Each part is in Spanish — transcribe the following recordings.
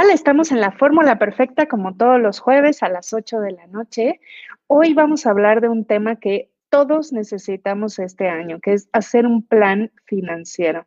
tal? Estamos en la fórmula perfecta como todos los jueves a las 8 de la noche. Hoy vamos a hablar de un tema que todos necesitamos este año, que es hacer un plan financiero.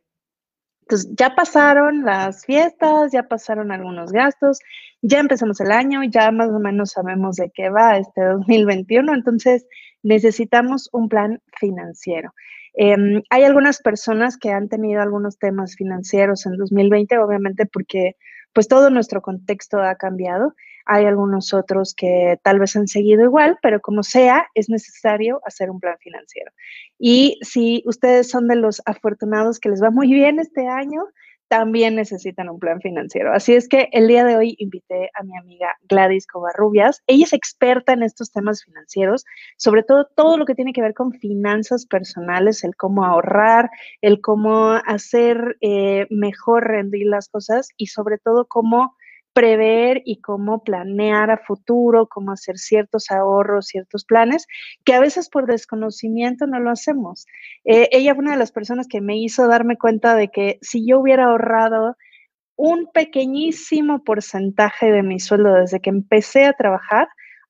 Entonces, ya pasaron las fiestas, ya pasaron algunos gastos, ya empezamos el año, ya más o menos sabemos de qué va este 2021, entonces necesitamos un plan financiero. Em, hay algunas personas que han tenido algunos temas financieros en 2020, obviamente porque pues todo nuestro contexto ha cambiado. Hay algunos otros que tal vez han seguido igual, pero como sea, es necesario hacer un plan financiero. Y si ustedes son de los afortunados que les va muy bien este año, también necesitan un plan financiero. Así es que el día de hoy invité a mi amiga Gladys Covarrubias. Ella es experta en estos temas financieros, sobre todo todo lo que tiene que ver con finanzas personales, el cómo ahorrar, el cómo hacer eh, mejor rendir las cosas y sobre todo cómo prever y cómo planear a futuro, cómo hacer ciertos ahorros, ciertos planes, que a veces por desconocimiento no lo hacemos. Eh, ella fue una de las personas que me hizo darme cuenta de que si yo hubiera ahorrado un pequeñísimo porcentaje de mi sueldo desde que empecé a trabajar,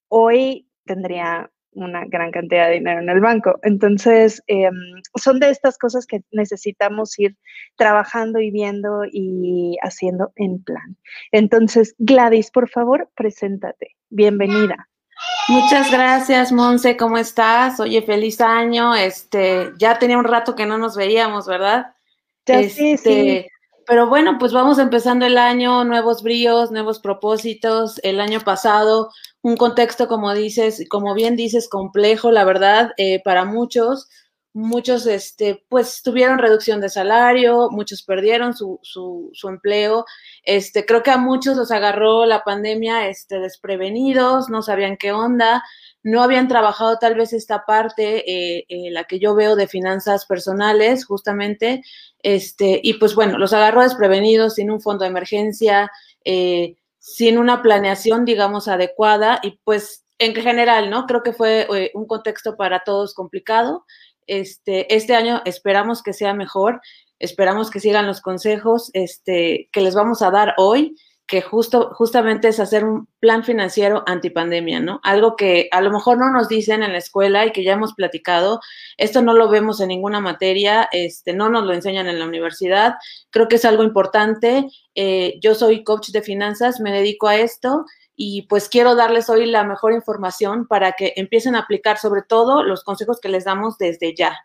hoy tendría una gran cantidad de dinero en el banco. Entonces, em, son de estas cosas que necesitamos ir trabajando y viendo y haciendo en plan. Entonces, Gladys, por favor, preséntate. Bienvenida. Muchas gracias, Monse. ¿Cómo estás? Oye, feliz año. Este, ya tenía un rato que no nos veíamos, ¿verdad? Ya sí, sí. Este, pero bueno, pues vamos empezando el año, nuevos bríos, nuevos propósitos. El año pasado, un contexto, como dices, como bien dices, complejo, la verdad, eh, para muchos. Muchos, este, pues, tuvieron reducción de salario, muchos perdieron su, su, empleo. Este, creo que a muchos los agarró la pandemia, este, desprevenidos, no sabían qué onda no habían trabajado tal vez esta parte, eh, eh, la que yo veo de finanzas personales, justamente, este, y pues bueno, los agarró desprevenidos, sin un fondo de emergencia, sin una planeación, digamos, adecuada, y pues en general, ¿no? Creo que fue un contexto para todos complicado. Este, este año esperamos que sea mejor, esperamos que sigan los consejos este, que les vamos a dar hoy que justo, justamente es hacer un plan financiero antipandemia, ¿no? Algo que a lo mejor no nos dicen en la escuela y que ya hemos platicado. Esto no lo vemos en ninguna materia, este, no nos lo enseñan en la universidad. Creo que es algo importante. Eh, yo soy coach de finanzas, me dedico a esto y pues quiero darles hoy la mejor información para que empiecen a aplicar sobre todo los consejos que les damos desde ya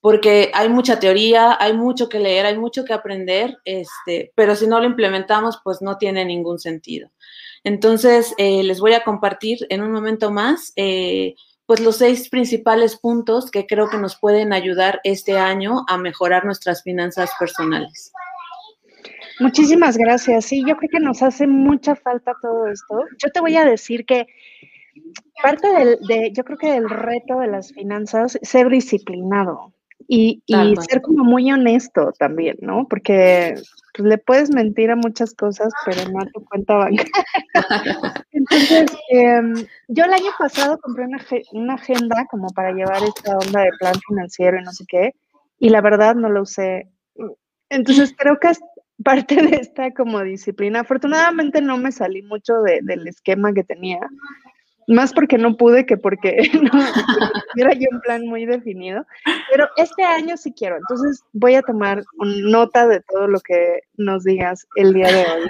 porque hay mucha teoría, hay mucho que leer, hay mucho que aprender, este, pero si no lo implementamos, pues no tiene ningún sentido. Entonces, eh, les voy a compartir en un momento más, eh, pues los seis principales puntos que creo que nos pueden ayudar este año a mejorar nuestras finanzas personales. Muchísimas gracias. Sí, yo creo que nos hace mucha falta todo esto. Yo te voy a decir que parte del, de, yo creo que el reto de las finanzas es ser disciplinado. Y, ser como muy honesto también, ¿no? Porque pues, le puedes mentir a muchas cosas, pero no a tu cuenta bancaria. Entonces, em, yo el año pasado compré una, una, agenda como para llevar esta onda de plan financiero y no sé qué, y la verdad no lo usé. Entonces, creo que es parte de esta como disciplina. Afortunadamente no me salí mucho del esquema que tenía, más porque no pude que porque no era yo un plan muy definido, pero este año sí quiero, entonces voy a tomar nota de todo lo que nos digas el día de hoy.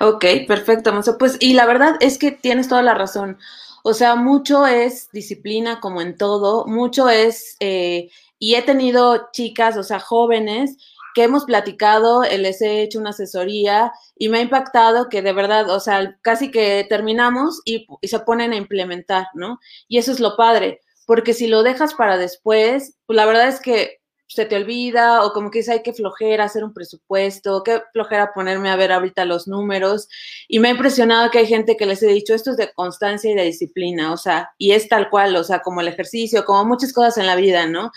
Ok, perfecto, Pues, y la verdad es que tienes toda la razón. O sea, mucho es disciplina como en todo, mucho es, eh, y he tenido chicas, o sea, jóvenes que hemos platicado, eh, les he hecho una asesoría y me ha impactado que de verdad, o sea, casi que terminamos y, se ponen a implementar, ¿no? Y eso es lo padre, porque si lo dejas para después, pues la verdad es que se te olvida o como que dice, hay que flojera hacer un presupuesto, qué flojera ponerme a ver ahorita los números. Y me ha impresionado que hay gente que les he dicho, esto es de constancia y de disciplina, o sea, y es tal cual, o sea, como el ejercicio, como muchas cosas en la vida, ¿no?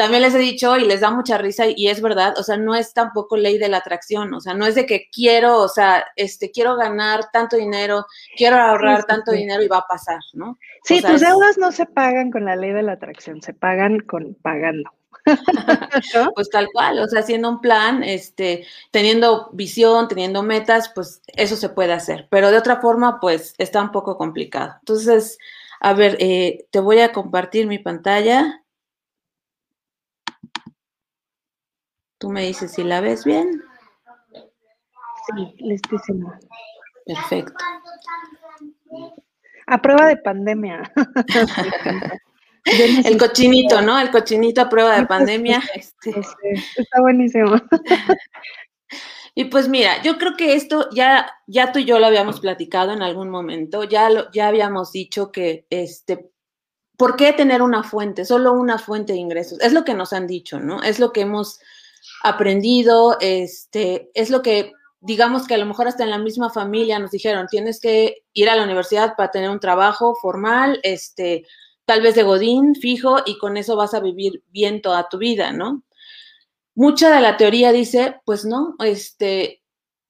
También les he dicho y les da mucha risa y es verdad, o sea, no es tampoco ley de la atracción, o sea, no es de que quiero, o sea, este, quiero ganar tanto dinero, quiero ahorrar tanto dinero y va a pasar, ¿no? Sí, tus deudas no se pagan con la ley de la atracción, se pagan con pagando. Pues tal cual, o sea, haciendo un plan, este, teniendo visión, teniendo metas, pues eso se puede hacer, pero de otra forma, pues está un poco complicado. Entonces, a ver, eh, te voy a compartir mi pantalla. Tú me dices si la ves bien. Sí, listísimo. Perfecto. A prueba de pandemia. El cochinito, ¿no? El cochinito a prueba de pandemia. Este. Está buenísimo. Y pues mira, yo creo que esto ya, ya tú y yo lo habíamos platicado en algún momento, ya, lo, ya habíamos dicho que, este, ¿por qué tener una fuente, solo una fuente de ingresos? Es lo que nos han dicho, ¿no? Es lo que hemos aprendido, este, es lo que, digamos que a lo mejor hasta en la misma familia nos dijeron, tienes que ir a la universidad para tener un trabajo formal, este, tal vez de Godín, fijo, y con eso vas a vivir bien toda tu vida, ¿no? Mucha de la teoría dice, pues no, este,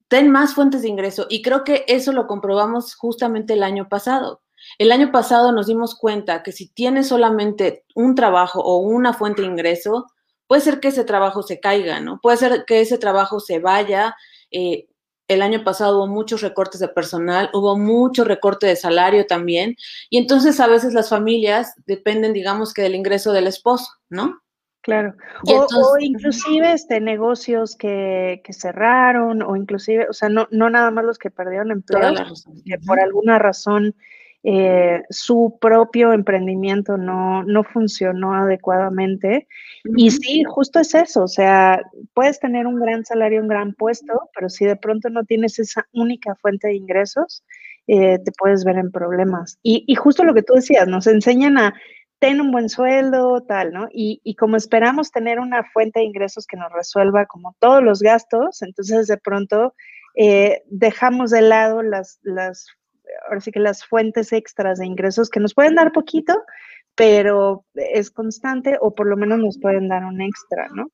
ten más fuentes de ingreso. Y creo que eso lo comprobamos justamente el año pasado. El año pasado nos dimos cuenta que si tienes solamente un trabajo o una fuente de ingreso, puede ser que ese trabajo se caiga, ¿no? Puede ser que ese trabajo se vaya. Eh, el año pasado hubo muchos recortes de personal, hubo mucho recorte de salario también. Y entonces a veces las familias dependen, digamos que del ingreso del esposo, ¿no? Claro. O, inclusive este, negocios que, que, cerraron, o inclusive, o sea, no, no nada más los que perdieron empleo, que por alguna razón eh, su propio emprendimiento no, no funcionó adecuadamente. Y sí, justo es eso, o sea, puedes tener un gran salario, un gran puesto, pero si de pronto no tienes esa única fuente de ingresos, eh, te puedes ver en problemas. Y, y justo lo que tú decías, nos enseñan a ten un buen sueldo, tal, ¿no? Y, como esperamos tener una fuente de ingresos que nos resuelva como todos los gastos, entonces de pronto eh, dejamos de lado las, las, ahora sí que las fuentes extras de ingresos que nos pueden dar poquito, pero es constante o por lo menos nos pueden dar un extra, ¿no?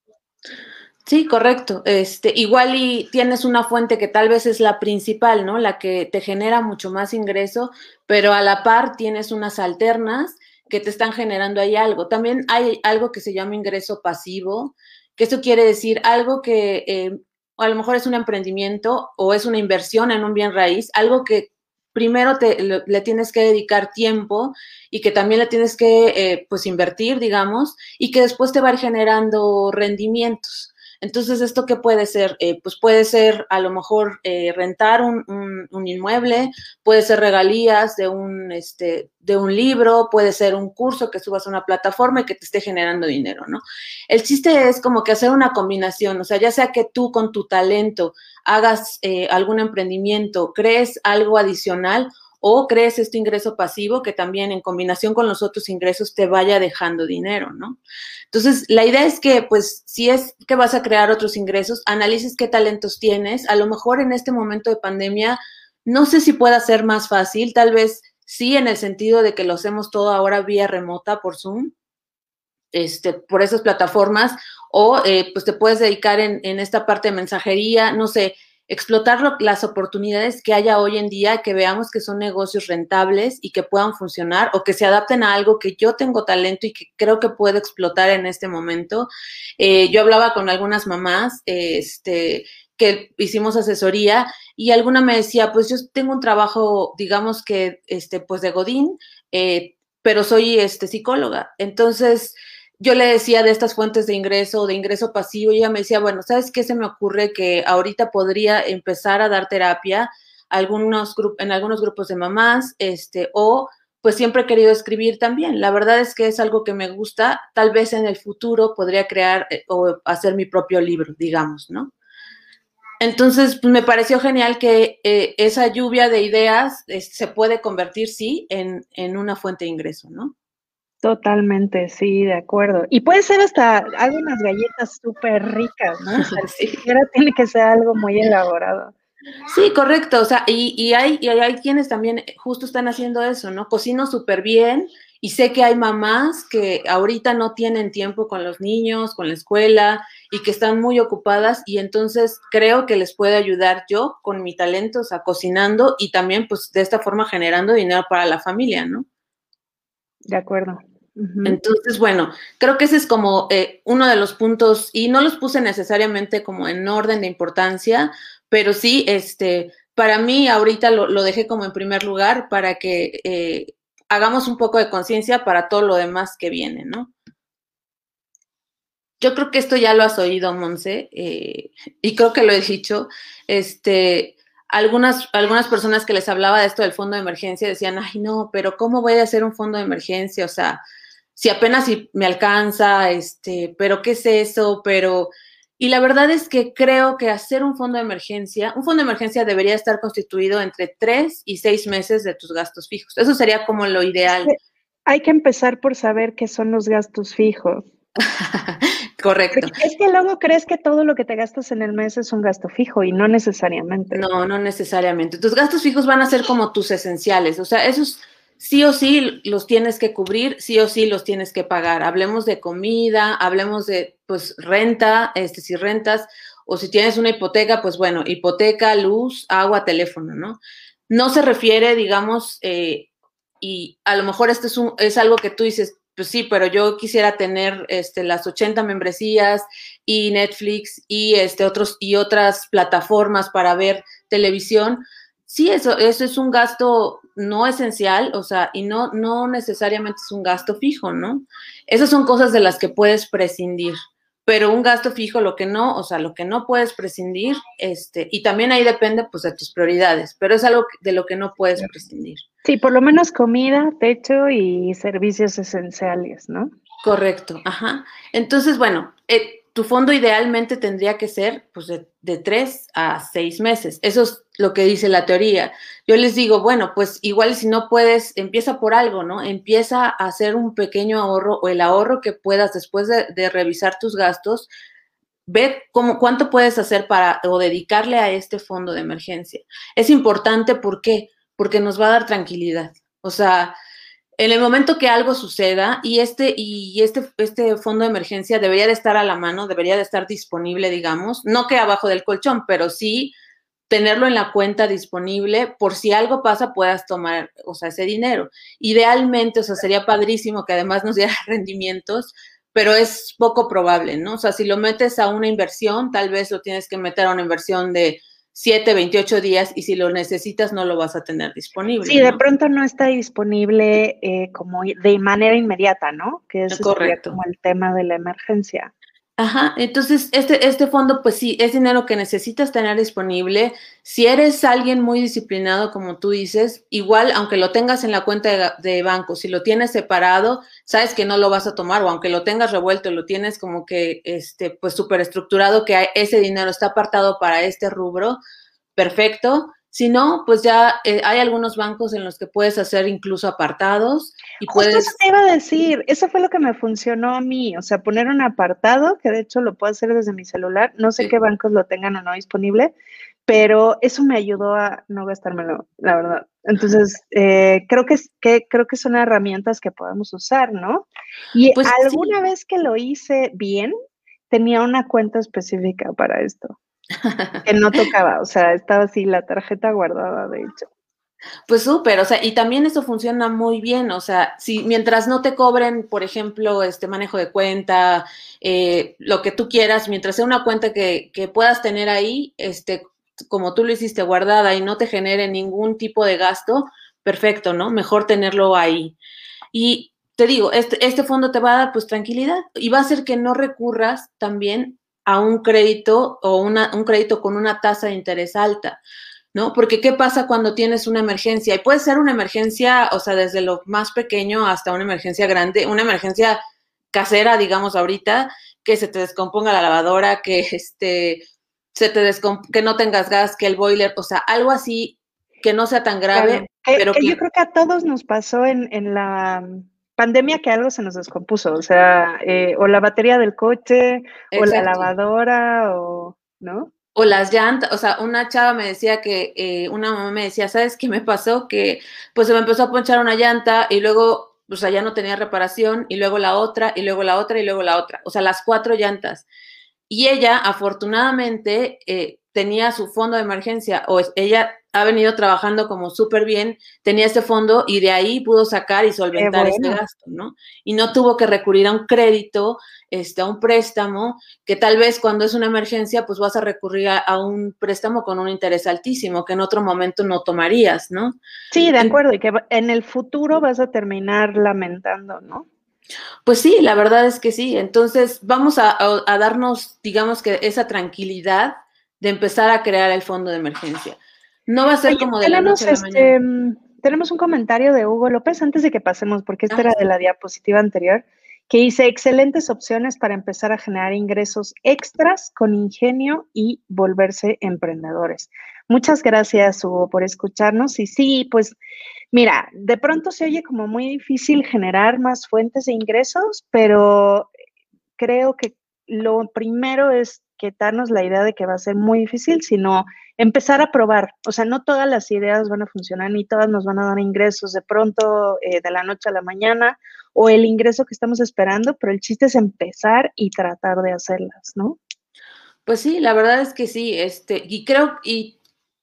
Sí, correcto. Este, igual y tienes una fuente que tal vez es la principal, ¿no? La que te genera mucho más ingreso, pero a la par tienes unas alternas que te están generando ahí algo. También hay algo que se llama ingreso pasivo, que eso quiere decir algo que eh, a lo mejor es un emprendimiento o es una inversión en un bien raíz, algo que primero te, le, tienes que dedicar tiempo y que también le tienes que eh, pues invertir, digamos, y que después te va a ir generando rendimientos. Entonces, ¿esto qué puede ser? Eh, pues puede ser a lo mejor eh, rentar un, inmueble, puede ser regalías de un, este, de un libro, puede ser un curso que subas a una plataforma y que te esté generando dinero, ¿no? El chiste es como que hacer una combinación, o sea, ya sea que tú con tu talento hagas eh, algún emprendimiento, crees algo adicional o crees este ingreso pasivo que también en combinación con los otros ingresos te vaya dejando dinero, ¿no? Entonces, la idea es que, pues, si es que vas a crear otros ingresos, analices qué talentos tienes. A lo mejor en este momento de pandemia, no sé si pueda ser más fácil, tal vez sí en el sentido de que lo hacemos todo ahora vía remota por Zoom, este, por esas plataformas, o eh, pues te puedes dedicar en, en esta parte de mensajería, no sé, explotar las oportunidades que haya hoy en día, que veamos que son negocios rentables y que puedan funcionar o que se adapten a algo que yo tengo talento y que creo que puedo explotar en este momento. Eh, yo hablaba con algunas mamás, este, que hicimos asesoría y alguna me decía, pues yo tengo un trabajo, digamos que, este, pues de Godín, eh, pero soy este, psicóloga. Entonces, yo le decía de estas fuentes de ingreso, de ingreso pasivo, y ella me decía, bueno, ¿sabes qué se me ocurre? Que ahorita podría empezar a dar terapia en algunos grupos de mamás, este, o pues siempre he querido escribir también. La verdad es que es algo que me gusta. Tal vez en el futuro podría crear eh, o hacer mi propio libro, digamos, ¿no? Entonces, pues, me pareció genial que eh, esa lluvia de ideas se puede convertir, sí, en, en una fuente de ingreso, ¿no? Totalmente, sí, de acuerdo. Y puede ser hasta algunas galletas súper ricas, ¿no? O sí. tiene que ser algo muy elaborado. Sí, correcto. O sea, y, y, hay, y hay quienes también justo están haciendo eso, ¿no? Cocino súper bien y sé que hay mamás que ahorita no tienen tiempo con los niños, con la escuela y que están muy ocupadas y entonces creo que les puede ayudar yo con mi talento, o sea, cocinando y también pues de esta forma generando dinero para la familia, ¿no? De acuerdo. Entonces, bueno, creo que ese es como eh, uno de los puntos, y no los puse necesariamente como en orden de importancia, pero sí, este, para mí ahorita lo, dejé como en primer lugar para que eh, hagamos un poco de conciencia para todo lo demás que viene, ¿no? Yo creo que esto ya lo has oído, Monse, eh, y creo que lo he dicho. Este, algunas, algunas personas que les hablaba de esto del fondo de emergencia decían, ay, no, pero ¿cómo voy a hacer un fondo de emergencia? O sea, si apenas si me alcanza, este, pero ¿qué es eso? Pero, y la verdad es que creo que hacer un fondo de emergencia, un fondo de emergencia debería estar constituido entre tres y seis meses de tus gastos fijos. Eso sería como lo ideal. Hay que empezar por saber qué son los gastos fijos. Correcto. es que luego crees que todo lo que te gastas en el mes es un gasto fijo y no necesariamente. No, no necesariamente. Tus gastos fijos van a ser como tus esenciales. O sea, esos sí o sí los tienes que cubrir, sí o sí los tienes que pagar. Hablemos de comida, hablemos de pues renta, este, si rentas o si tienes una hipoteca, pues bueno, hipoteca, luz, agua, teléfono, ¿no? No se refiere, digamos, eh, y a lo mejor esto es, un, es algo que tú dices, pues sí, pero yo quisiera tener este, las 80 membresías y Netflix y, este, otros, y otras plataformas para ver televisión. Sí, eso, eso es un gasto no esencial, o sea, y no, no necesariamente es un gasto fijo, ¿no? Esas son cosas de las que puedes prescindir pero un gasto fijo, lo que no, o sea, lo que no puedes prescindir, este, y también ahí depende pues de tus prioridades, pero es algo de lo que no puedes prescindir. Sí, por lo menos comida, techo y servicios esenciales, ¿no? Correcto, ajá. Entonces, bueno, eh, tu fondo idealmente tendría que ser pues de, de, tres a seis meses. Eso es lo que dice la teoría. Yo les digo, bueno, pues igual si no puedes, empieza por algo, ¿no? Empieza a hacer un pequeño ahorro o el ahorro que puedas después de, revisar tus gastos, ve cómo, cuánto puedes hacer para o dedicarle a este fondo de emergencia. Es importante, ¿por qué? Porque nos va a dar tranquilidad. O sea, en el momento que algo suceda y este y este este fondo de emergencia debería de estar a la mano, debería de estar disponible, digamos, no que abajo del colchón, pero sí tenerlo en la cuenta disponible por si algo pasa puedas tomar, o sea, ese dinero. Idealmente, o sea, sería padrísimo que además nos diera rendimientos, pero es poco probable, ¿no? O sea, si lo metes a una inversión, tal vez lo tienes que meter a una inversión de 7, 28 días y si lo necesitas no lo vas a tener disponible. Sí, de pronto no está disponible eh, como de manera inmediata, ¿no? Que es correcto. como el tema de la emergencia. Ajá, entonces este, este fondo, pues sí, es dinero que necesitas tener disponible. Si eres alguien muy disciplinado, como tú dices, igual, aunque lo tengas en la cuenta de, banco, si lo tienes separado, sabes que no lo vas a tomar, o aunque lo tengas revuelto, lo tienes como que, este, pues súper estructurado, que ese dinero está apartado para este rubro, perfecto. Si no, pues ya eh, hay algunos bancos en los que puedes hacer incluso apartados. Y puedes... eso te iba a decir, eso fue lo que me funcionó a mí, o sea, poner un apartado, que de hecho lo puedo hacer desde mi celular, no sé qué bancos lo tengan o no disponible, pero eso me ayudó a no gastármelo, la verdad. Entonces, eh, creo, que, que, creo que son herramientas que podemos usar, ¿no? Y pues alguna vez que lo hice bien, tenía una cuenta específica para esto que no tocaba, o sea, estaba así la tarjeta guardada, de hecho. Pues súper, o sea, y también eso funciona muy bien, o sea, si mientras no te cobren, por ejemplo, este manejo de cuenta, eh, lo que tú quieras, mientras sea una cuenta que, que, puedas tener ahí, este, como tú lo hiciste guardada y no te genere ningún tipo de gasto, perfecto, ¿no? Mejor tenerlo ahí. Y te digo, este, este fondo te va a dar pues tranquilidad y va a hacer que no recurras también a un crédito o una, un crédito con una tasa de interés alta, ¿no? Porque ¿qué pasa cuando tienes una emergencia? Y puede ser una emergencia, o sea, desde lo más pequeño hasta una emergencia grande, una emergencia casera, digamos, ahorita, que se te descomponga la lavadora, que este, se te que no tengas gas, que el boiler, o sea, algo así que no sea tan grave. pero que, yo creo que a todos nos pasó en, en la pandemia que algo se nos descompuso, o sea, eh, o la batería del coche, o la lavadora, o, ¿no? O las llantas, o sea, una chava me decía que, eh, una mamá me decía, ¿sabes qué me pasó? Que pues se me empezó a ponchar una llanta y luego, o sea, ya no tenía reparación, y luego la otra, y luego la otra, y luego la otra, o sea, las cuatro llantas. Y ella, afortunadamente, eh, tenía su fondo de emergencia o ella ha venido trabajando como súper bien, tenía este fondo y de ahí pudo sacar y solventar ese gasto, ¿no? Y no tuvo que recurrir a un crédito, este, a un préstamo, que tal vez cuando es una emergencia, pues vas a recurrir a, un préstamo con un interés altísimo, que en otro momento no tomarías, ¿no? Sí, de acuerdo, y que en el futuro vas a terminar lamentando, ¿no? Pues sí, la verdad es que sí. Entonces, vamos a darnos, digamos que esa tranquilidad de empezar a crear el fondo de emergencia. No va a ser como de la noche a la este, mm, Tenemos un comentario de Hugo López antes de que pasemos, porque este era de la diapositiva anterior, que dice excelentes opciones para empezar a generar ingresos extras con ingenio y volverse emprendedores. Muchas gracias, Hugo, por escucharnos. Y sí, pues mira, de pronto se oye como muy difícil generar más fuentes de ingresos, pero creo que lo primero es quitarnos la idea de que va a ser muy difícil, sino empezar a probar. O sea, no todas las ideas van a funcionar, ni todas nos van a dar ingresos de pronto, eh, de la noche a la mañana, o el ingreso que estamos esperando, pero el chiste es empezar y tratar de hacerlas, ¿no? Pues sí, la verdad es que sí, este, y creo, y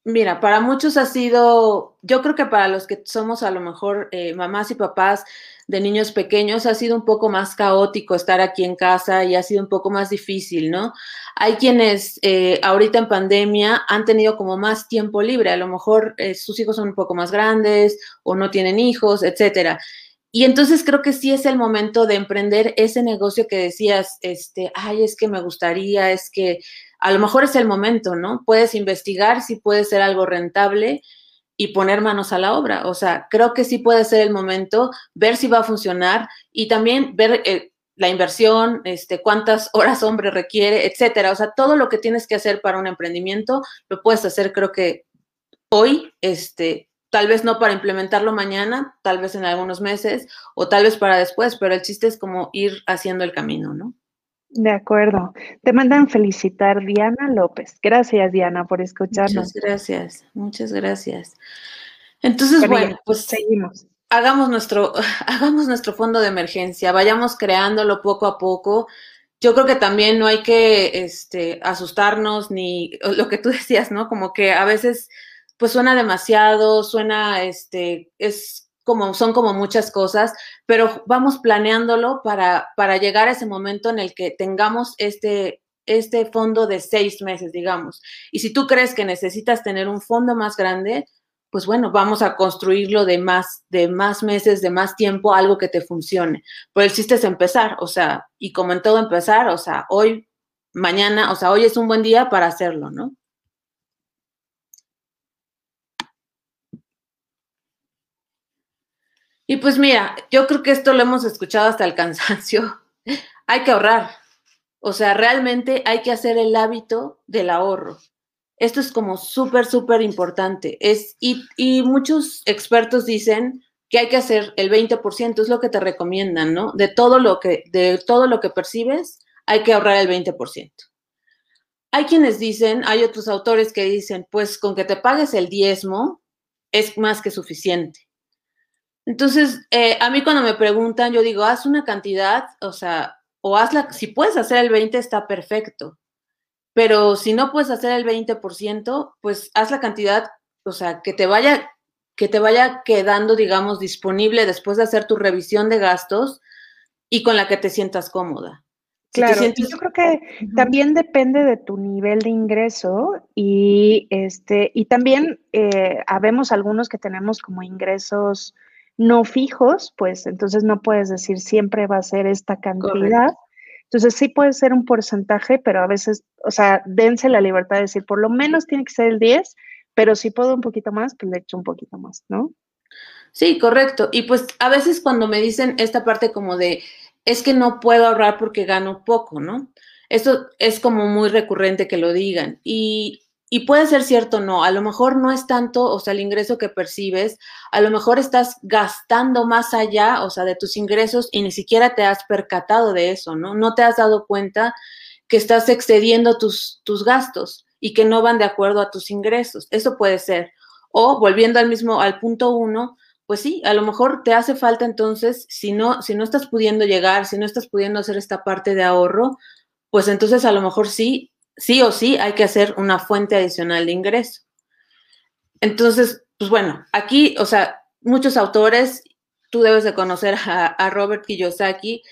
mira, para muchos ha sido, yo creo que para los que somos a lo mejor eh, mamás y papás, de niños pequeños ha sido un poco más caótico estar aquí en casa y ha sido un poco más difícil, ¿no? Hay quienes eh, ahorita en pandemia han tenido como más tiempo libre, a lo mejor eh, sus hijos son un poco más grandes o no tienen hijos, etcétera. Y entonces creo que sí es el momento de emprender ese negocio que decías, este, ay, es que me gustaría, es que a lo mejor es el momento, ¿no? Puedes investigar si puede ser algo rentable y poner manos a la obra. O sea, creo que sí puede ser el momento, ver si va a funcionar y también ver eh, la inversión, este, cuántas horas hombre requiere, etcétera. O sea, todo lo que tienes que hacer para un emprendimiento lo puedes hacer, creo que hoy, este, tal vez no para implementarlo mañana, tal vez en algunos meses o tal vez para después, pero el chiste es como ir haciendo el camino, ¿no? De acuerdo. Te mandan felicitar Diana López. Gracias, Diana, por escucharnos. Muchas gracias, muchas gracias. Entonces, bueno, pues seguimos. Hagamos nuestro, hagamos nuestro fondo de emergencia, vayamos creándolo poco a poco. Yo creo que también no hay que este, asustarnos ni lo que tú decías, ¿no? Como que a veces pues suena demasiado, suena, este, es como son como muchas cosas, pero vamos planeándolo para, para llegar a ese momento en el que tengamos este, este fondo de seis meses, digamos. Y si tú crees que necesitas tener un fondo más grande, pues bueno, vamos a construirlo de más, de más meses, de más tiempo, algo que te funcione. Pero el chiste es empezar, o sea, y como en todo empezar, o sea, hoy, mañana, o sea, hoy es un buen día para hacerlo, ¿no? Y pues mira, yo creo que esto lo hemos escuchado hasta el cansancio. hay que ahorrar. O sea, realmente hay que hacer el hábito del ahorro. Esto es como súper, súper importante. Es, y, muchos expertos dicen que hay que hacer el 20%, es lo que te recomiendan, ¿no? De todo lo que, de todo lo que percibes, hay que ahorrar el 20%. Hay quienes dicen, hay otros autores que dicen, pues con que te pagues el diezmo es más que suficiente. Entonces, eh, a mí cuando me preguntan, yo digo, haz una cantidad, o sea, o hazla, si puedes hacer el 20 está perfecto, pero si no puedes hacer el 20%, pues haz la cantidad, o sea, que te vaya, que te vaya quedando, digamos, disponible después de hacer tu revisión de gastos y con la que te sientas cómoda. claro, yo creo que también depende de tu nivel de ingreso y este y también eh, habemos algunos que tenemos como ingresos no fijos, pues entonces no puedes decir siempre va a ser esta cantidad. Entonces sí puede ser un porcentaje, pero a veces, o sea, dense la libertad de decir, por lo menos tiene que ser el 10, pero si puedo un poquito más, pues le echo un poquito más, ¿no? Sí, correcto. Y pues a veces cuando me dicen esta parte como de, es que no puedo ahorrar porque gano poco, ¿no? Esto es como muy recurrente que lo digan. Y y puede ser cierto, no, a lo mejor no es tanto, o sea, el ingreso que percibes, a lo mejor estás gastando más allá, o sea, de tus ingresos y ni siquiera te has percatado de eso, ¿no? No te has dado cuenta que estás excediendo tus, tus gastos y que no van de acuerdo a tus ingresos. Eso puede ser. O volviendo al mismo, al punto uno, pues sí, a lo mejor te hace falta entonces, si no, si no estás pudiendo llegar, si no estás pudiendo hacer esta parte de ahorro, pues entonces a lo mejor sí, sí o sí hay que hacer una fuente adicional de ingreso. Entonces, pues bueno, aquí, o sea, muchos autores, tú debes de conocer a, a Robert Kiyosaki,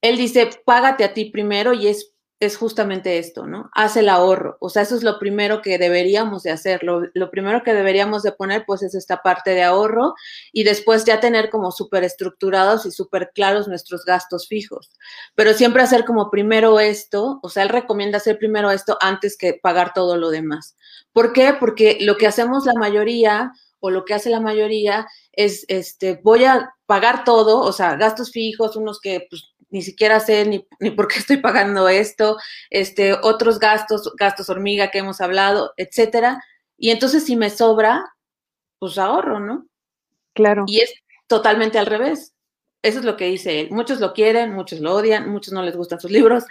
él dice, págate a ti primero y es es justamente esto, ¿no? Haz el ahorro. O sea, eso es lo primero que deberíamos de hacer. Lo, primero que deberíamos de poner, pues, es esta parte de ahorro y después ya tener como súper estructurados y súper claros nuestros gastos fijos. Pero siempre hacer como primero esto, o sea, él recomienda hacer primero esto antes que pagar todo lo demás. ¿Por qué? Porque lo que hacemos la mayoría o lo que hace la mayoría es, este, voy a pagar todo, o sea, gastos fijos, unos que pues, ni siquiera sé ni, ni, por qué estoy pagando esto, este, otros gastos, gastos hormiga que hemos hablado, etcétera. Y entonces si me sobra, pues ahorro, ¿no? Claro. Y es totalmente al revés. Eso es lo que dice él. Muchos lo quieren, muchos lo odian, muchos no les gustan sus libros,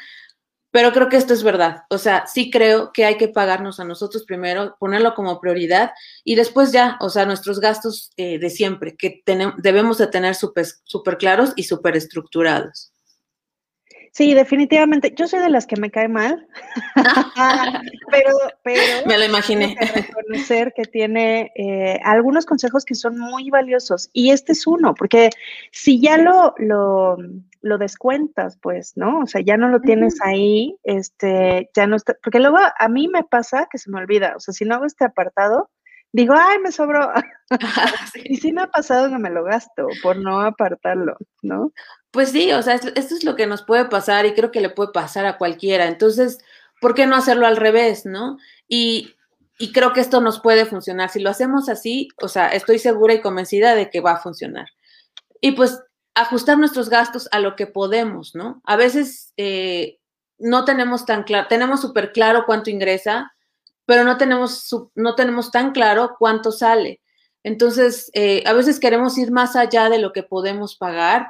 pero creo que esto es verdad. O sea, sí creo que hay que pagarnos a nosotros primero, ponerlo como prioridad y después ya, o sea, nuestros gastos eh, de siempre, que tenemos, debemos de tener súper super claros y súper estructurados. Sí, definitivamente. Yo soy de las que me cae mal, pero, pero me lo imaginé. Que reconocer que tiene eh, algunos consejos que son muy valiosos y este es uno, porque si ya lo, lo, lo descuentas, pues, ¿no? O sea, ya no lo tienes ahí, este, ya no está, porque luego a mí me pasa que se me olvida, o sea, si no hago este apartado, digo, ay, me sobró. Y sí me ha pasado que me lo gasto por no apartarlo, ¿no? Pues sí, o sea, esto es lo que nos puede pasar y creo que le puede pasar a cualquiera. Entonces, ¿por qué no hacerlo al revés, no? Y, y creo que esto nos puede funcionar. Si lo hacemos así, o sea, estoy segura y convencida de que va a funcionar. Y pues ajustar nuestros gastos a lo que podemos, ¿no? A veces eh, no tenemos tan claro, tenemos súper claro cuánto ingresa, pero no tenemos, no tenemos tan claro cuánto sale. Entonces, eh, a veces queremos ir más allá de lo que podemos pagar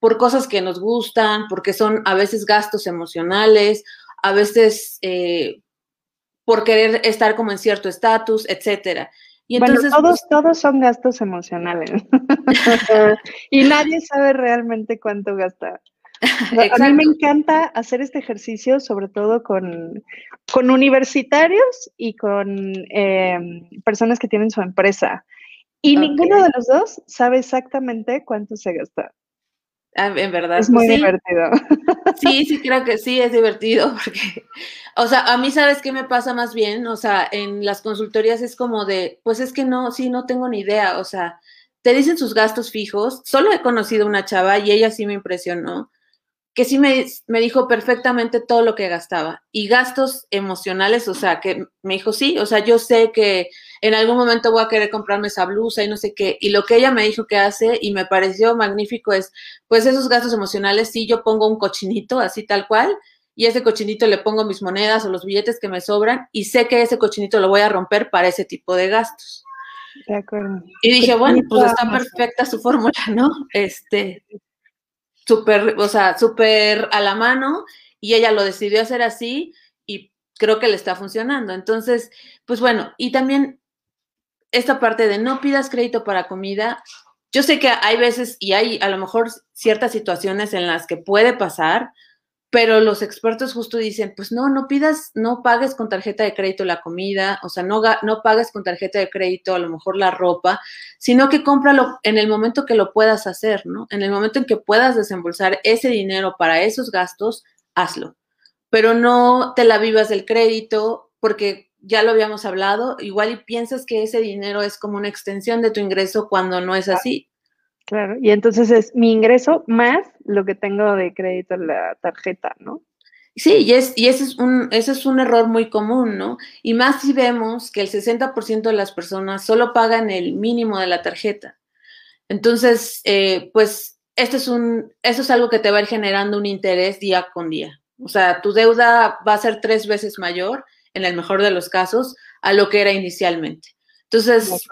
por cosas que nos gustan, porque son a veces gastos emocionales, a veces eh, por querer estar como en cierto estatus, etcétera. Y entonces, bueno, todos, todos son gastos emocionales. y nadie sabe realmente cuánto gasta. A mí me encanta hacer este ejercicio, sobre todo con, con universitarios y con em, personas que tienen su empresa. Y ninguno de los dos sabe exactamente cuánto se gasta. Ah, en verdad. Es muy pues divertido. Sí, sí, creo que sí, es divertido porque, o sea, a mí sabes qué me pasa más bien, o sea, en las consultorías es como de, pues es que no, sí, no tengo ni idea, o sea, te dicen sus gastos fijos, solo he conocido una chava y ella sí me impresionó, que sí me, me, dijo perfectamente todo lo que gastaba. Y gastos emocionales, o sea, que me dijo, sí, o sea, yo sé que en algún momento voy a querer comprarme esa blusa y no sé qué. Y lo que ella me dijo que hace y me pareció magnífico es, pues esos gastos emocionales, sí, yo pongo un cochinito así tal cual. Y ese cochinito le pongo mis monedas o los billetes que me sobran y sé que ese cochinito lo voy a romper para ese tipo de gastos. De acuerdo. Y dije, bueno, pues está perfecta su fórmula, ¿no? Este, súper, o sea, súper a la mano y ella lo decidió hacer así y creo que le está funcionando. Entonces, pues bueno, y también esta parte de no pidas crédito para comida. Yo sé que hay veces y hay a lo mejor ciertas situaciones en las que puede pasar, pero los expertos justo dicen, pues no, no pidas, no pagues con tarjeta de crédito la comida, o sea, no, no pagues con tarjeta de crédito a lo mejor la ropa, sino que cómpralo en el momento que lo puedas hacer, ¿no? En el momento en que puedas desembolsar ese dinero para esos gastos, hazlo. Pero no te la vivas del crédito, porque ya lo habíamos hablado, igual y piensas que ese dinero es como una extensión de tu ingreso cuando no es así. Claro, y entonces es mi ingreso más lo que tengo de crédito en la tarjeta, ¿no? Sí, y, es, y ese, es un, ese es un error muy común, ¿no? Y más si vemos que el 60% de las personas solo pagan el mínimo de la tarjeta. Entonces, eh, pues, esto es un, eso es algo que te va a ir generando un interés día con día. O sea, tu deuda va a ser tres veces mayor, en el mejor de los casos, a lo que era inicialmente. Entonces,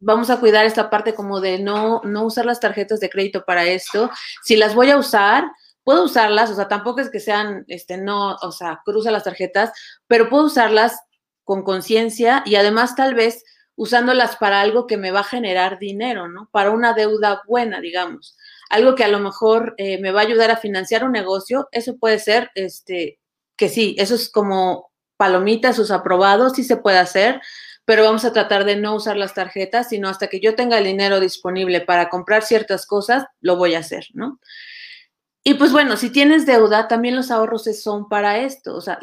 vamos a cuidar esta parte como de no, no usar las tarjetas de crédito para esto. Si las voy a usar, puedo usarlas, o sea, tampoco es que sean, este, no, o sea, cruza las tarjetas, pero puedo usarlas con conciencia y además tal vez usándolas para algo que me va a generar dinero, ¿no? Para una deuda buena, digamos. Algo que a lo mejor eh, me va a ayudar a financiar un negocio, eso puede ser, este, que sí, eso es como palomitas, sus aprobados, sí se puede hacer, pero vamos a tratar de no usar las tarjetas, sino hasta que yo tenga el dinero disponible para comprar ciertas cosas, lo voy a hacer, ¿no? Y pues bueno, si tienes deuda, también los ahorros son para esto, o sea,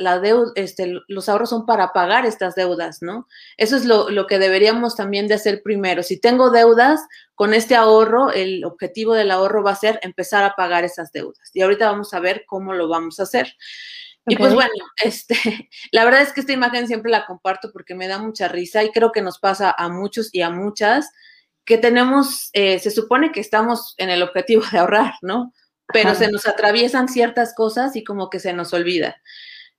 este, los ahorros son para pagar estas deudas, ¿no? Eso es lo, lo, que deberíamos también de hacer primero. Si tengo deudas, con este ahorro, el objetivo del ahorro va a ser empezar a pagar esas deudas. Y ahorita vamos a ver cómo lo vamos a hacer. Y pues bueno, este, la verdad es que esta imagen siempre la comparto porque me da mucha risa y creo que nos pasa a muchos y a muchas que tenemos, eh, se supone que estamos en el objetivo de ahorrar, ¿no? pero se nos atraviesan ciertas cosas y como que se nos olvida.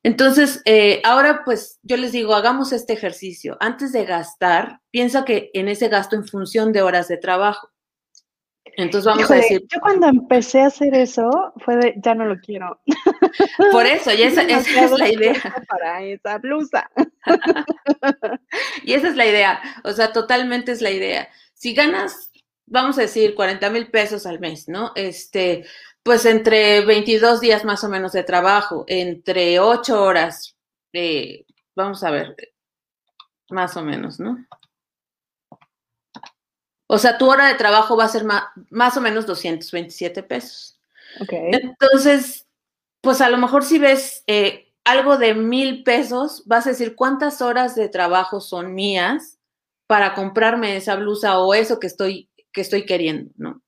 Entonces, eh, ahora pues yo les digo, hagamos este ejercicio. Antes de gastar, piensa que en ese gasto en función de horas de trabajo. Entonces vamos a decir. Yo cuando empecé a hacer eso, fue de, ya no lo quiero. Por eso, y esa, esa es la idea. Para esa blusa. y esa es la idea. O sea, totalmente es la idea. Si ganas, vamos a decir, 40 mil pesos al mes, ¿no? Este, pues entre 22 días más o menos de trabajo, entre 8 horas, eh, vamos a ver, más o menos, ¿no? O sea, tu hora de trabajo va a ser más, más o menos 227 pesos. Okay. Entonces, pues a lo mejor si ves eh, algo de mil pesos, vas a decir cuántas horas de trabajo son mías para comprarme esa blusa o eso que estoy, que estoy queriendo, ¿no?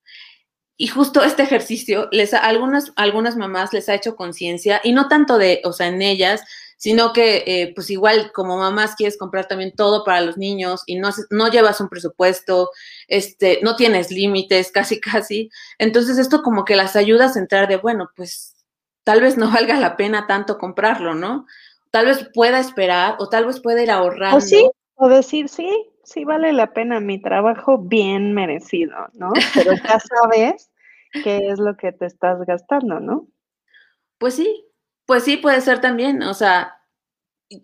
Y justo este ejercicio, les, algunas, algunas mamás les ha hecho conciencia, y no tanto de, o sea, en ellas, sino que eh, pues igual como mamás quieres comprar también todo para los niños y no, no llevas un presupuesto, este, no tienes límites, casi, casi. Entonces esto como que las ayuda a centrar de, bueno, pues tal vez no valga la pena tanto comprarlo, ¿no? Tal vez pueda esperar o tal vez pueda ir ahorrando. O sí, o decir, sí, sí vale la pena mi trabajo bien merecido, ¿no? Pero ya sabes qué es lo que te estás gastando, ¿no? Pues sí, pues sí puede ser también, o sea,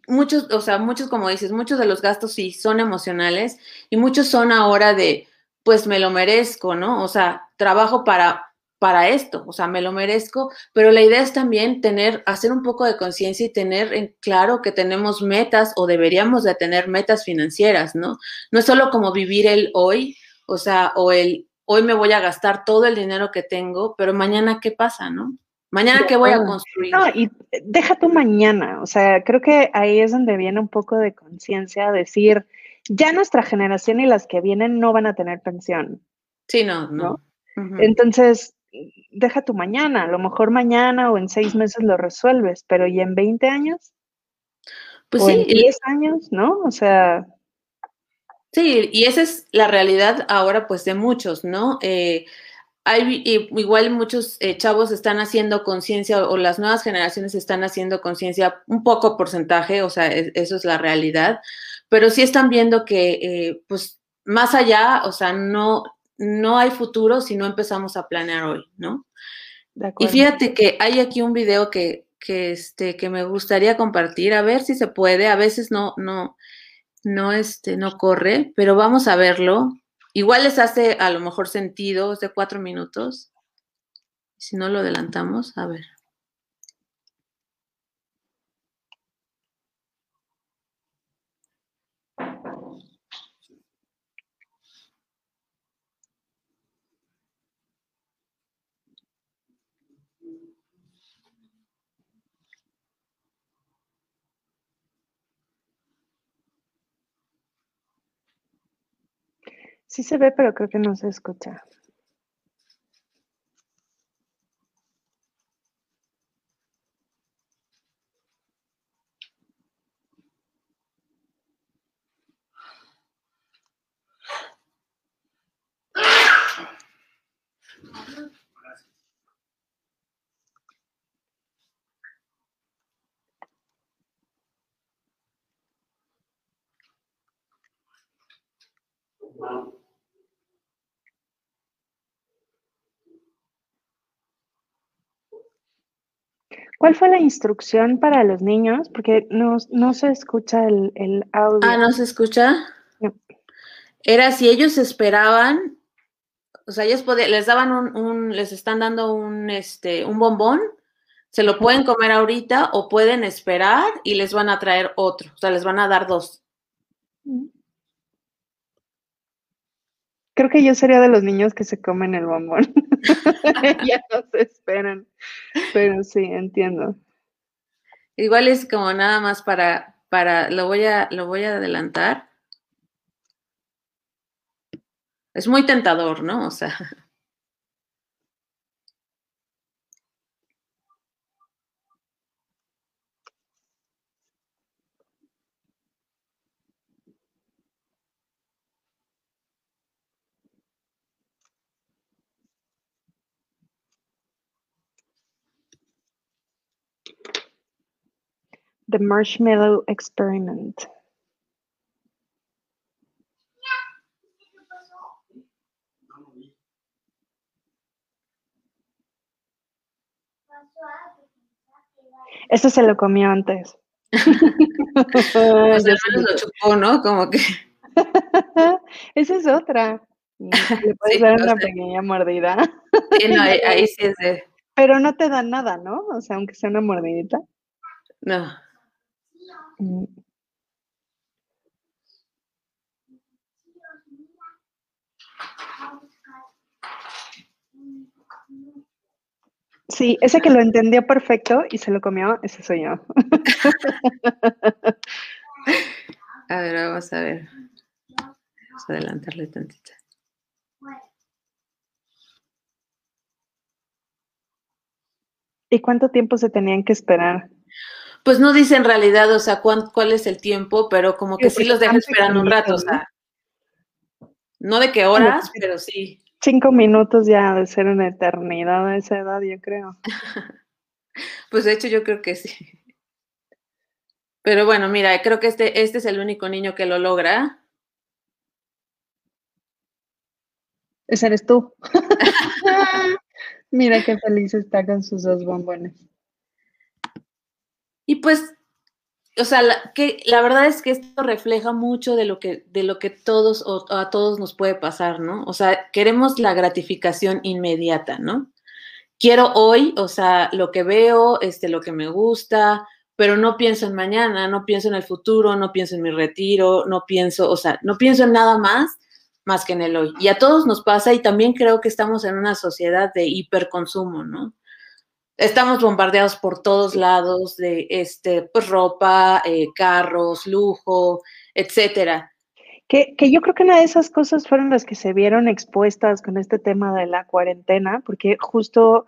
muchos, o sea, muchos, como dices, muchos de los gastos sí son emocionales y muchos son ahora de, pues me lo merezco, ¿no? O sea, trabajo para para esto, o sea, me lo merezco, pero la idea es también tener, hacer un poco de conciencia y tener en claro que tenemos metas o deberíamos de tener metas financieras, ¿no? No es solo como vivir el hoy, o sea, o el hoy me voy a gastar todo el dinero que tengo, pero mañana qué pasa, ¿no? Mañana qué voy a construir. No, y deja tu mañana, o sea, creo que ahí es donde viene un poco de conciencia, decir, ya nuestra generación y las que vienen no van a tener pensión. Sí, no, no. Entonces, deja tu mañana, a lo mejor mañana o en seis meses lo resuelves, pero ¿y en 20 años? Pues sí. En 10 años, ¿no? O sea, Sí, y esa es la realidad ahora pues de muchos, ¿no? Eh, hay igual muchos eh, chavos están haciendo conciencia o las nuevas generaciones están haciendo conciencia, un poco porcentaje, o sea, eso es la realidad, pero sí están viendo que eh, pues más allá, o sea, no, no hay futuro si no empezamos a planear hoy, ¿no? Y fíjate que hay aquí un video que, que, este, que me gustaría compartir, a ver si se puede, a veces no, no, no, este, no corre, pero vamos a verlo. Igual les hace a lo mejor sentido, es de cuatro minutos. Si no lo adelantamos, a ver. Sí se ve, pero creo que no se escucha. ¿Cuál fue la instrucción para los niños? Porque no, se escucha el, audio. Ah, ¿no se escucha? Era si ellos esperaban, o sea, ellos les daban un, les están dando un, este, un bombón. Se lo pueden comer ahorita o pueden esperar y les van a traer otro, o sea, les van a dar dos. Creo que yo sería de los niños que se comen el bombón. ya no se esperan. Pero sí, entiendo. Igual es como nada más para, para, lo voy a, lo voy a adelantar. Es muy tentador, ¿no? O sea. The Marshmallow Experiment. Eso se lo comió antes. Los lo chupó, ¿no? Como que. Esa es otra. Le puedes dar una pequeña mordida. Sí, no, ahí, sí es de. Pero no te da nada, ¿no? O sea, aunque sea una mordidita. No. Sí, ese que lo entendió perfecto y se lo comió, ese soy yo. a ver, vamos a ver. Vamos a adelantarle tantito. ¿Y cuánto tiempo se tenían que esperar? Pues no dice en realidad, o sea, cuál, cuál es el tiempo, pero como que sí los deja esperando un rato, o sea. No de qué horas, pero sí. Cinco minutos ya de ser una eternidad a esa edad, yo creo. pues de hecho yo creo que sí. Pero bueno, mira, creo que este, este es el único niño que lo logra. Ese eres tú. mira qué feliz está con sus dos bombones. Y pues, o sea, la, que, la verdad es que esto refleja mucho de lo que, de lo que todos o a todos nos puede pasar, ¿no? O sea, queremos la gratificación inmediata, ¿no? Quiero hoy, o sea, lo que veo, este, lo que me gusta, pero no pienso en mañana, no pienso en el futuro, no pienso en mi retiro, no pienso, o sea, no pienso en nada más más que en el hoy. Y a todos nos pasa y también creo que estamos en una sociedad de hiperconsumo, ¿no? Estamos bombardeados por todos lados de este, pues, ropa, eh, carros, lujo, etcétera. Que, que, yo creo que una de esas cosas fueron las que se vieron expuestas con este tema de la cuarentena, porque justo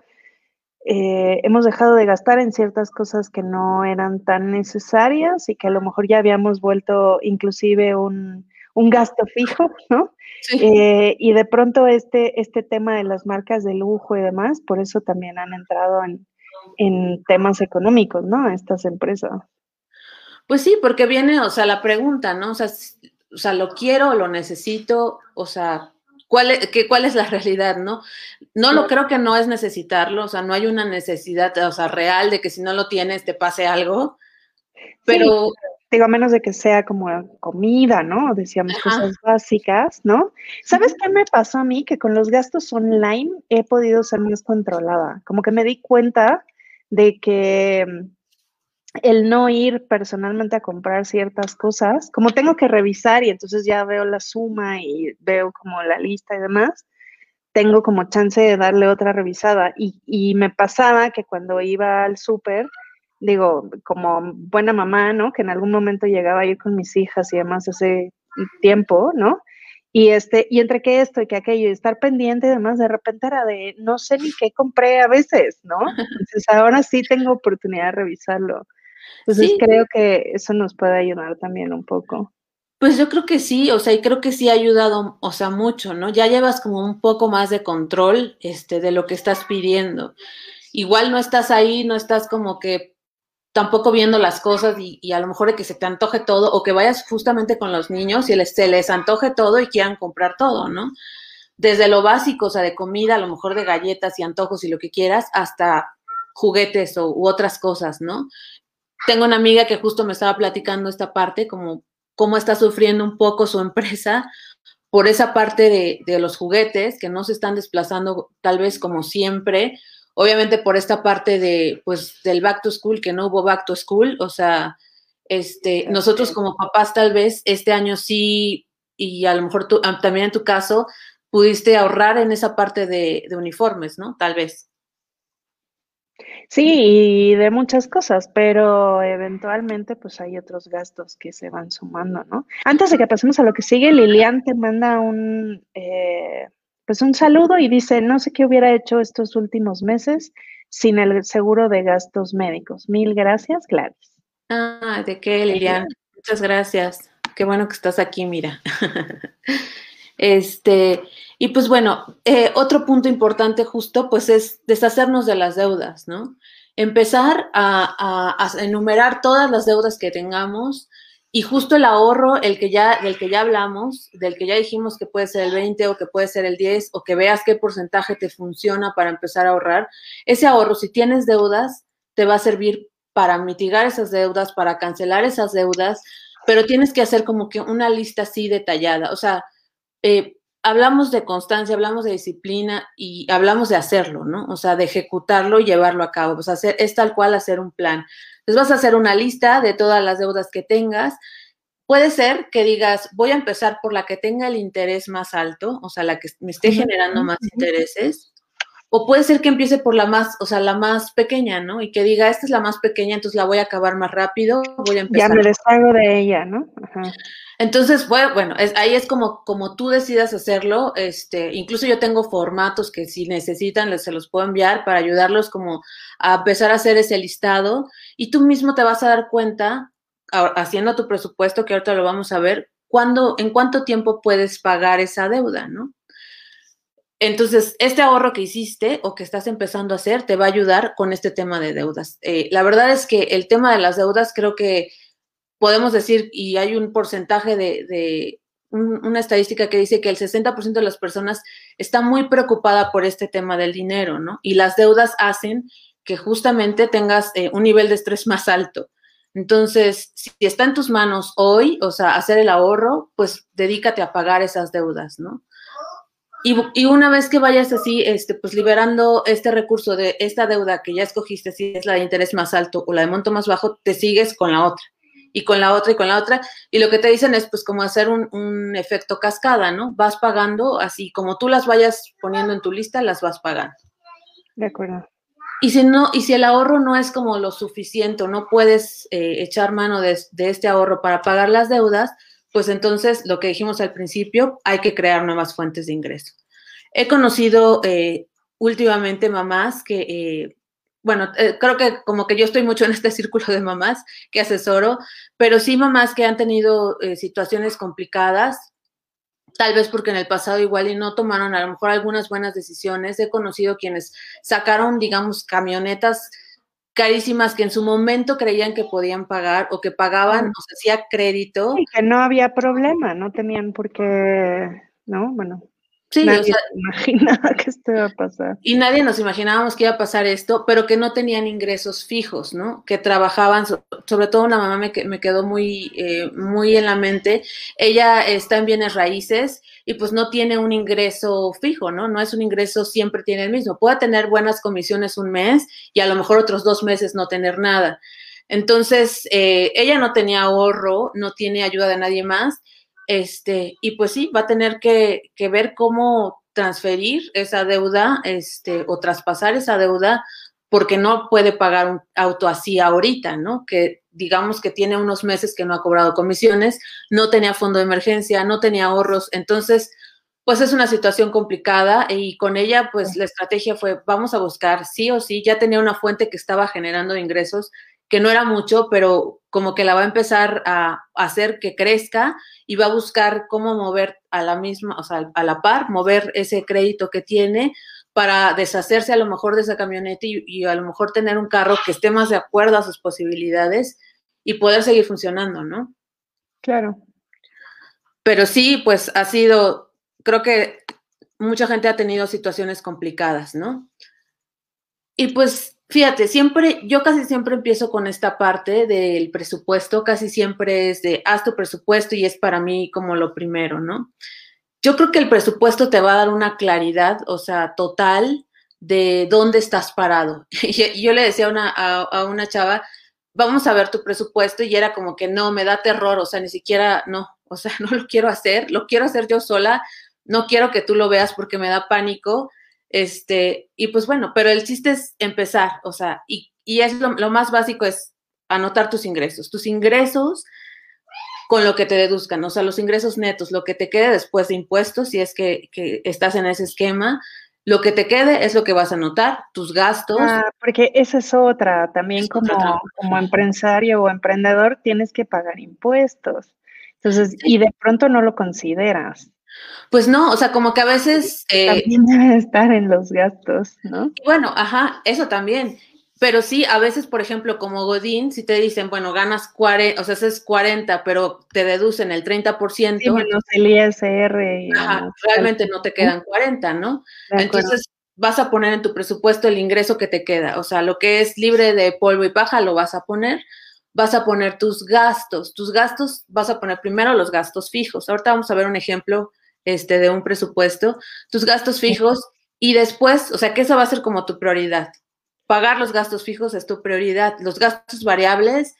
eh, hemos dejado de gastar en ciertas cosas que no eran tan necesarias y que a lo mejor ya habíamos vuelto inclusive un, un gasto fijo, ¿no? Eh, y de pronto este, este tema de las marcas de lujo y demás, por eso también han entrado en, temas económicos, ¿no? Estas empresas. Pues sí, porque viene, o sea, la pregunta, ¿no? O sea, o sea lo quiero, lo necesito, o sea, ¿cuál es, que, ¿cuál es la realidad, no? No lo creo que no es necesitarlo, o sea, no hay una necesidad, o sea, real de que si no lo tienes te pase algo, pero digo, a menos de que sea como comida, ¿no? Decíamos cosas básicas, ¿no? ¿Sabes qué me pasó a mí? Que con los gastos online he podido ser más controlada. Como que me di cuenta de que mm, el no ir personalmente a comprar ciertas cosas, como tengo que revisar y entonces ya veo la suma y veo como la lista y demás, tengo como chance de darle otra revisada. Y, y me pasaba que cuando iba al súper, digo, como buena mamá, ¿no? Que en algún momento llegaba a ir con mis hijas y demás hace tiempo, ¿no? Y este, y entre que esto y que aquello, y estar pendiente y demás, de repente era de no sé ni qué compré a veces, ¿no? Entonces ahora sí tengo oportunidad de revisarlo. Entonces creo que eso nos puede ayudar también un poco. Pues yo creo que sí, o sea, y creo que sí ha ayudado, o sea, mucho, ¿no? Ya llevas como un poco más de control, este, de lo que estás pidiendo. Igual no estás ahí, no estás como que tampoco viendo las cosas y, a lo mejor de que se te antoje todo o que vayas justamente con los niños y les, se les antoje todo y quieran comprar todo, ¿no? Desde lo básico, o sea, de comida, a lo mejor de galletas y antojos y lo que quieras, hasta juguetes o, u otras cosas, ¿no? Tengo una amiga que justo me estaba platicando esta parte, como cómo está sufriendo un poco su empresa por esa parte de, de los juguetes que no se están desplazando tal vez como siempre obviamente por esta parte de, pues, del back to school, que no hubo back to school, o sea, este, nosotros como papás tal vez este año sí, y a lo mejor tú, ah, también en tu caso, pudiste ahorrar en esa parte de, de uniformes, ¿no? Tal vez. Sí, y de muchas cosas, pero eventualmente pues hay otros gastos que se van sumando, ¿no? Antes de que pasemos a lo que sigue, Lilian te manda un, eh, pues un saludo y dice, no sé qué hubiera hecho estos últimos meses sin el seguro de gastos médicos. Mil gracias, Gladys. Ah, ¿de qué, Lilian? Muchas gracias. Qué bueno que estás aquí, mira. este, y pues bueno, eh, otro punto importante justo, pues es deshacernos de las deudas, ¿no? Empezar a, a, enumerar todas las deudas que tengamos y justo el ahorro, el que ya, del que ya hablamos, del que ya dijimos que puede ser el 20 o que puede ser el 10 o que veas qué porcentaje te funciona para empezar a ahorrar, ese ahorro, si tienes deudas, te va a servir para mitigar esas deudas, para cancelar esas deudas, pero tienes que hacer como que una lista así detallada. O sea, eh, hablamos de constancia, hablamos de disciplina y hablamos de hacerlo, ¿no? O sea, de ejecutarlo y llevarlo a cabo. Pues hacer, es tal cual hacer un plan. Entonces vas a hacer una lista de todas las deudas que tengas. Puede ser que digas, voy a empezar por la que tenga el interés más alto, o sea, la que me esté generando más intereses. O puede ser que empiece por la más, o sea, la más pequeña, ¿no? Y que diga, esta es la más pequeña, entonces la voy a acabar más rápido, voy a empezar. Ya me deshago de ella, ¿no? Ajá. Entonces, bueno, es, ahí es como, como tú decidas hacerlo. Este, incluso yo tengo formatos que si necesitan, les, se los puedo enviar para ayudarlos como a empezar a hacer ese listado. Y tú mismo te vas a dar cuenta, haciendo tu presupuesto, que ahorita lo vamos a ver, cuándo, en cuánto tiempo puedes pagar esa deuda, ¿no? Entonces, este ahorro que hiciste o que estás empezando a hacer te va a ayudar con este tema de deudas. Eh, la verdad es que el tema de las deudas creo que podemos decir, y hay un porcentaje de, una estadística que dice que el 60% de las personas está muy preocupada por este tema del dinero, ¿no? Y las deudas hacen que justamente tengas eh, un nivel de estrés más alto. Entonces, si está en tus manos hoy, o sea, hacer el ahorro, pues dedícate a pagar esas deudas, ¿no? Y, una vez que vayas así, este, pues liberando este recurso de esta deuda que ya escogiste, si es la de interés más alto o la de monto más bajo, te sigues con la otra y con la otra y con la otra. Y lo que te dicen es pues como hacer un, un, efecto cascada, ¿no? Vas pagando así, como tú las vayas poniendo en tu lista, las vas pagando. De acuerdo. Y si no, y si el ahorro no es como lo suficiente, no puedes eh, echar mano de, de, este ahorro para pagar las deudas, pues entonces lo que dijimos al principio, hay que crear nuevas fuentes de ingreso. He conocido eh, últimamente mamás que, eh, bueno, eh, creo que como que yo estoy mucho en este círculo de mamás que asesoro, pero sí mamás que han tenido situaciones complicadas, tal vez porque en el pasado igual y no tomaron a lo mejor algunas buenas decisiones. He conocido quienes sacaron, digamos, camionetas carísimas que en su momento creían que podían pagar o que pagaban, o se hacía crédito. Y que no había problema, no tenían por qué, ¿no? Bueno. Sí, nadie imaginaba que esto iba a pasar. Y nadie nos imaginábamos que iba a pasar esto, pero que no tenían ingresos fijos, ¿no? Que trabajaban, sobre todo una mamá me, me quedó muy, eh, muy en la mente. Ella está en bienes raíces y pues no tiene un ingreso fijo, ¿no? No es un ingreso, siempre tiene el mismo. Puede tener buenas comisiones un mes y a lo mejor otros dos meses no tener nada. Entonces, eh, ella no tenía ahorro, no tiene ayuda de nadie más este, y pues sí, va a tener que, ver cómo transferir esa deuda este, o traspasar esa deuda porque no puede pagar un auto así ahorita, ¿no? Que digamos que tiene unos meses que no ha cobrado comisiones, no tenía fondo de emergencia, no tenía ahorros, entonces, pues es una situación complicada y con ella, pues la estrategia fue, vamos a buscar sí o sí, ya tenía una fuente que estaba generando ingresos, que no era mucho, pero como que la va a empezar a hacer que crezca y va a buscar cómo mover a la misma, o sea, a la par, mover ese crédito que tiene para deshacerse a lo mejor de esa camioneta y, a lo mejor tener un carro que esté más de acuerdo a sus posibilidades y poder seguir funcionando, ¿no? Claro. Pero sí, pues ha sido, creo que mucha gente ha tenido situaciones complicadas, ¿no? Y pues Fíjate, siempre, yo casi siempre empiezo con esta parte del presupuesto, casi siempre es de haz tu presupuesto y es para mí como lo primero, ¿no? Yo creo que el presupuesto te va a dar una claridad, o sea, total de dónde estás parado. Y yo le decía a una, a, una chava, vamos a ver tu presupuesto y era como que no, me da terror, o sea, ni siquiera, no, o sea, no lo quiero hacer, lo quiero hacer yo sola, no quiero que tú lo veas porque me da pánico, este, y pues bueno, pero el chiste es empezar, o sea, y, y es lo, lo más básico es anotar tus ingresos, tus ingresos con lo que te deduzcan, o sea, los ingresos netos, lo que te quede después de impuestos, si es que, que estás en ese esquema, lo que te quede es lo que vas a anotar, tus gastos. Ah, porque esa es otra, también como, como empresario o emprendedor tienes que pagar impuestos. Entonces, y de pronto no lo consideras. Pues no, o sea, como que a veces... Eh, también debe estar en los gastos, ¿no? Bueno, ajá, eso también. Pero sí, a veces, por ejemplo, como Godín, si te dicen, bueno, ganas 40, o sea, es 40, pero te deducen el 30%. Sí, menos el ISR. Y ajá, realmente no te quedan 40, ¿no? Entonces, vas a poner en tu presupuesto el ingreso que te queda. O sea, lo que es libre de polvo y paja lo vas a poner. Vas a poner tus gastos. Tus gastos, vas a poner primero los gastos fijos. Ahorita vamos a ver un ejemplo este, de un presupuesto. Tus gastos fijos y después, o sea, que eso va a ser como tu prioridad pagar los gastos fijos es tu prioridad. Los gastos variables,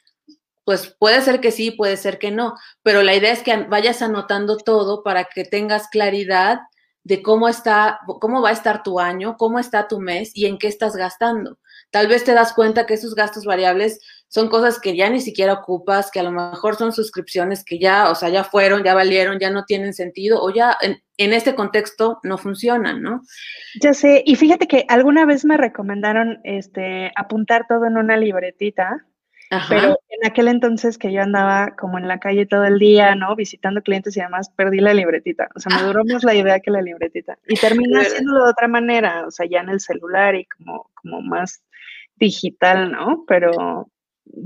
pues puede ser que sí, puede ser que no, pero la idea es que vayas anotando todo para que tengas claridad de cómo está, cómo va a estar tu año, cómo está tu mes y en qué estás gastando. Tal vez te das cuenta que esos gastos variables son cosas que ya ni siquiera ocupas, que a lo mejor son suscripciones que ya, o sea, ya fueron, ya valieron, ya no tienen sentido o ya en, este contexto no funcionan, ¿no? Ya sé, y fíjate que alguna vez me recomendaron este apuntar todo en una libretita, pero en aquel entonces que yo andaba como en la calle todo el día, ¿no? Visitando clientes y además perdí la libretita. O sea, me duró más la idea que la libretita. Y terminé haciéndolo de otra manera, o sea, ya en el celular y como, como más digital, ¿no? Pero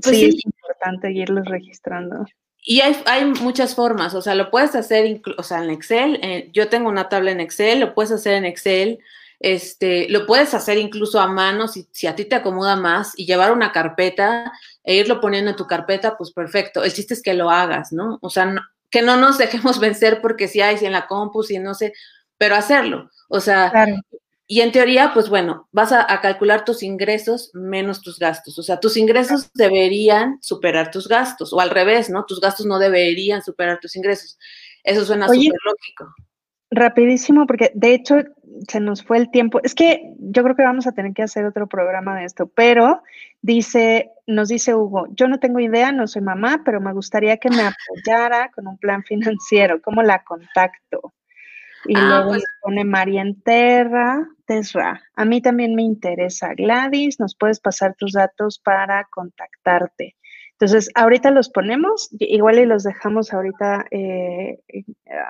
pues sí, es importante irlos registrando. Y hay, hay, muchas formas, o sea, lo puedes hacer, o sea, en Excel, eh, yo tengo una tabla en Excel, lo puedes hacer en Excel, este, lo puedes hacer incluso a mano si, si, a ti te acomoda más y llevar una carpeta e irlo poniendo en tu carpeta, pues perfecto. El chiste es que lo hagas, ¿no? O sea, que no nos dejemos vencer porque si hay, si en la compu, si no sé, pero hacerlo. O sea, y en teoría, pues bueno, vas a, calcular tus ingresos menos tus gastos. O sea, tus ingresos deberían superar tus gastos, o al revés, ¿no? Tus gastos no deberían superar tus ingresos. Eso suena súper lógico. Rapidísimo, porque de hecho se nos fue el tiempo. Es que yo creo que vamos a tener que hacer otro programa de esto, pero dice, nos dice Hugo, yo no tengo idea, no soy mamá, pero me gustaría que me apoyara con un plan financiero. ¿Cómo la contacto? Y ah, luego pues pone María Enterra, Tesra. A mí también me interesa. Gladys, nos puedes pasar tus datos para contactarte. Entonces, ahorita los ponemos, igual y los dejamos ahorita eh,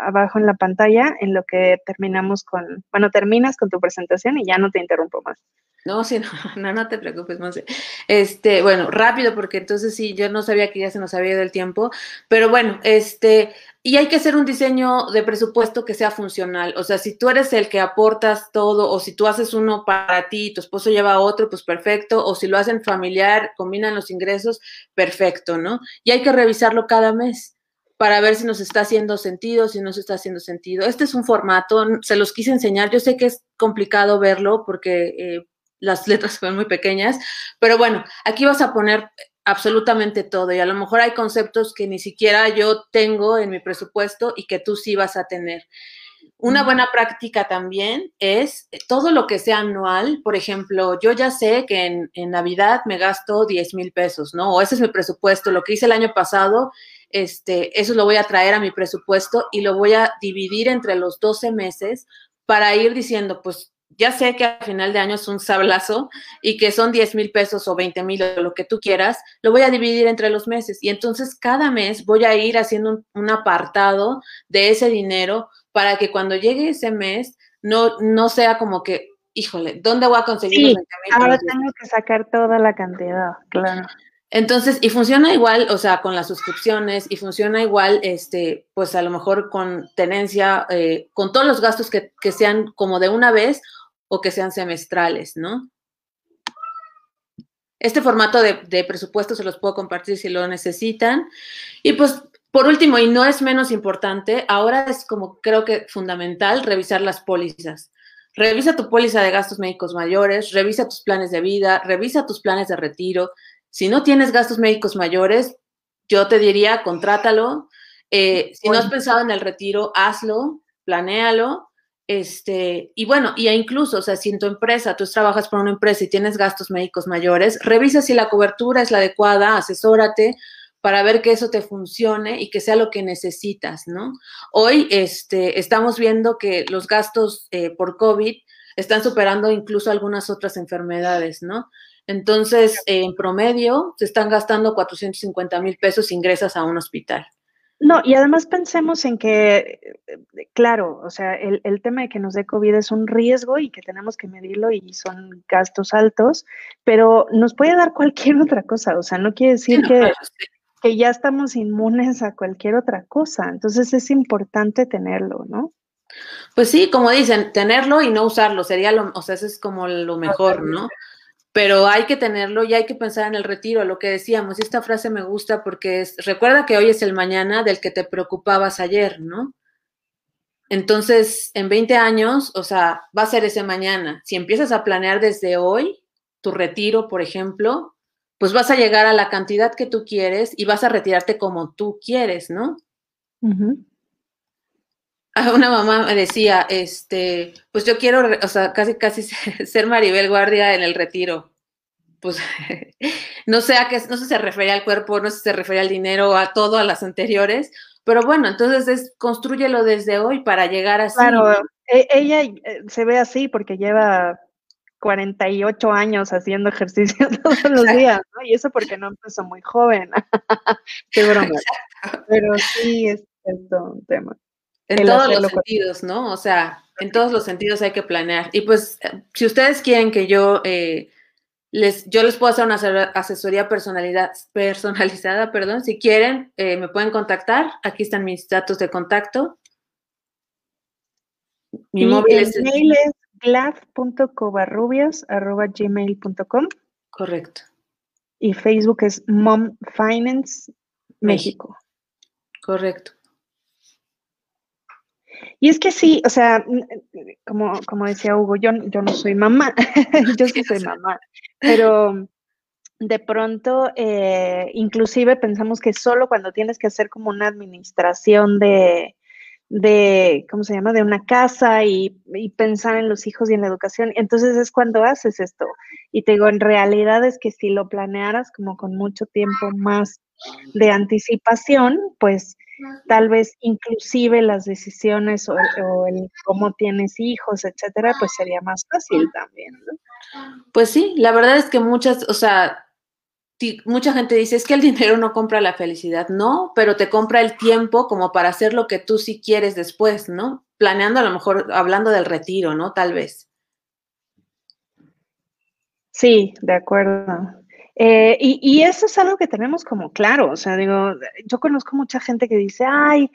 abajo en la pantalla en lo que terminamos con, bueno, terminas con tu presentación y ya no te interrumpo más. No, sí, no, no, te preocupes, Monse. Este, bueno, rápido, porque entonces sí, yo no sabía que ya se nos había ido el tiempo, pero bueno, este, y hay que hacer un diseño de presupuesto que sea funcional. O sea, si tú eres el que aportas todo, o si tú haces uno para ti y tu esposo lleva otro, pues perfecto. O si lo hacen familiar, combinan los ingresos, perfecto, ¿no? Y hay que revisarlo cada mes para ver si nos está haciendo sentido, si no se está haciendo sentido. Este es un formato, se los quise enseñar. Yo sé que es complicado verlo porque eh, las letras son muy pequeñas, pero bueno, aquí vas a poner absolutamente todo y a lo mejor hay conceptos que ni siquiera yo tengo en mi presupuesto y que tú sí vas a tener. Una buena práctica también es todo lo que sea anual. Por ejemplo, yo ya sé que en, Navidad me gasto 10 mil pesos, ¿no? O ese es mi presupuesto. Lo que hice el año pasado, este, eso lo voy a traer a mi presupuesto y lo voy a dividir entre los 12 meses para ir diciendo, pues ya sé que al final de año es un sablazo y que son 10 mil pesos o 20 mil o lo que tú quieras, lo voy a dividir entre los meses y entonces cada mes voy a ir haciendo un, apartado de ese dinero para que cuando llegue ese mes no, no sea como que, híjole, ¿dónde voy a conseguir los 20 mil? Ahora tengo que sacar toda la cantidad, claro. Entonces, y funciona igual, o sea, con las suscripciones, y funciona igual, este, pues a lo mejor con tenencia, eh, con todos los gastos que, que, sean como de una vez o que sean semestrales, ¿no? Este formato de, presupuesto se los puedo compartir si lo necesitan. Y pues, por último, y no es menos importante, ahora es como creo que fundamental revisar las pólizas. Revisa tu póliza de gastos médicos mayores, revisa tus planes de vida, revisa tus planes de retiro. Si no tienes gastos médicos mayores, yo te diría, contrátalo. Eh, si no has pensado en el retiro, hazlo, planéalo. Este, y bueno, y incluso, o sea, si en tu empresa, tú trabajas por una empresa y tienes gastos médicos mayores, revisa si la cobertura es la adecuada, asesórate, para ver que eso te funcione y que sea lo que necesitas, ¿no? Hoy este, estamos viendo que los gastos eh, por COVID están superando incluso algunas otras enfermedades, ¿no? Entonces, en promedio, se están gastando 450 mil pesos ingresas a un hospital. No, y además pensemos en que, eh, claro, o sea, el, el, tema de que nos dé COVID es un riesgo y que tenemos que medirlo y son gastos altos, pero nos puede dar cualquier otra cosa, o sea, no quiere decir que, que ya estamos inmunes a cualquier otra cosa. Entonces es importante tenerlo, ¿no? Pues sí, como dicen, tenerlo y no usarlo sería lo, o sea, eso es como lo mejor, ¿no? Pero hay que tenerlo y hay que pensar en el retiro, lo que decíamos. Esta frase me gusta porque es, recuerda que hoy es el mañana del que te preocupabas ayer, ¿no? Entonces, en 20 años, o sea, va a ser ese mañana. Si empiezas a planear desde hoy tu retiro, por ejemplo, pues vas a llegar a la cantidad que tú quieres y vas a retirarte como tú quieres, ¿no? Una mamá me decía, este, pues yo quiero, o sea, casi, casi ser Maribel Guardia en el retiro. Pues no sé a qué, no sé si se refería al cuerpo, no sé si se refería al dinero, a todo, a las anteriores, pero bueno, entonces es, construyelo desde hoy para llegar así. Claro, e, ella eh, se ve así porque lleva 48 años haciendo ejercicio todos los días, ¿no? Y eso porque no empezó muy joven. Qué broma. Pero sí es, todo un tema. En todos los sentidos, ¿no? O sea, en todos los sentidos hay que planear. Y pues, eh, si ustedes quieren que yo eh, les, yo les puedo hacer una asesoría personalidad, personalizada, perdón, si quieren, eh, me pueden contactar. Aquí están mis datos de contacto. Mi móvil es, mail es glad.covarrubias.gmail.com. Correcto. Y Facebook es Mom Finance México. Correcto. Y es que sí, o sea, como, como decía Hugo, yo, yo no soy mamá, yo sí soy mamá, pero de pronto, eh, inclusive pensamos que solo cuando tienes que hacer como una administración de, de, ¿cómo se llama?, de una casa y, pensar en los hijos y en la educación. Entonces es cuando haces esto. Y te digo, en realidad es que si lo planearas como con mucho tiempo más de anticipación, pues tal vez inclusive las decisiones o, el cómo tienes hijos, etcétera, pues sería más fácil también. Pues sí, la verdad es que muchas, o sea, mucha gente dice, es que el dinero no compra la felicidad, no, pero te compra el tiempo como para hacer lo que tú sí quieres después, ¿no? Planeando a lo mejor, hablando del retiro, ¿no? Tal vez. Sí, de acuerdo. Eh, y, y, eso es algo que tenemos como claro, o sea, digo, yo conozco mucha gente que dice, ay,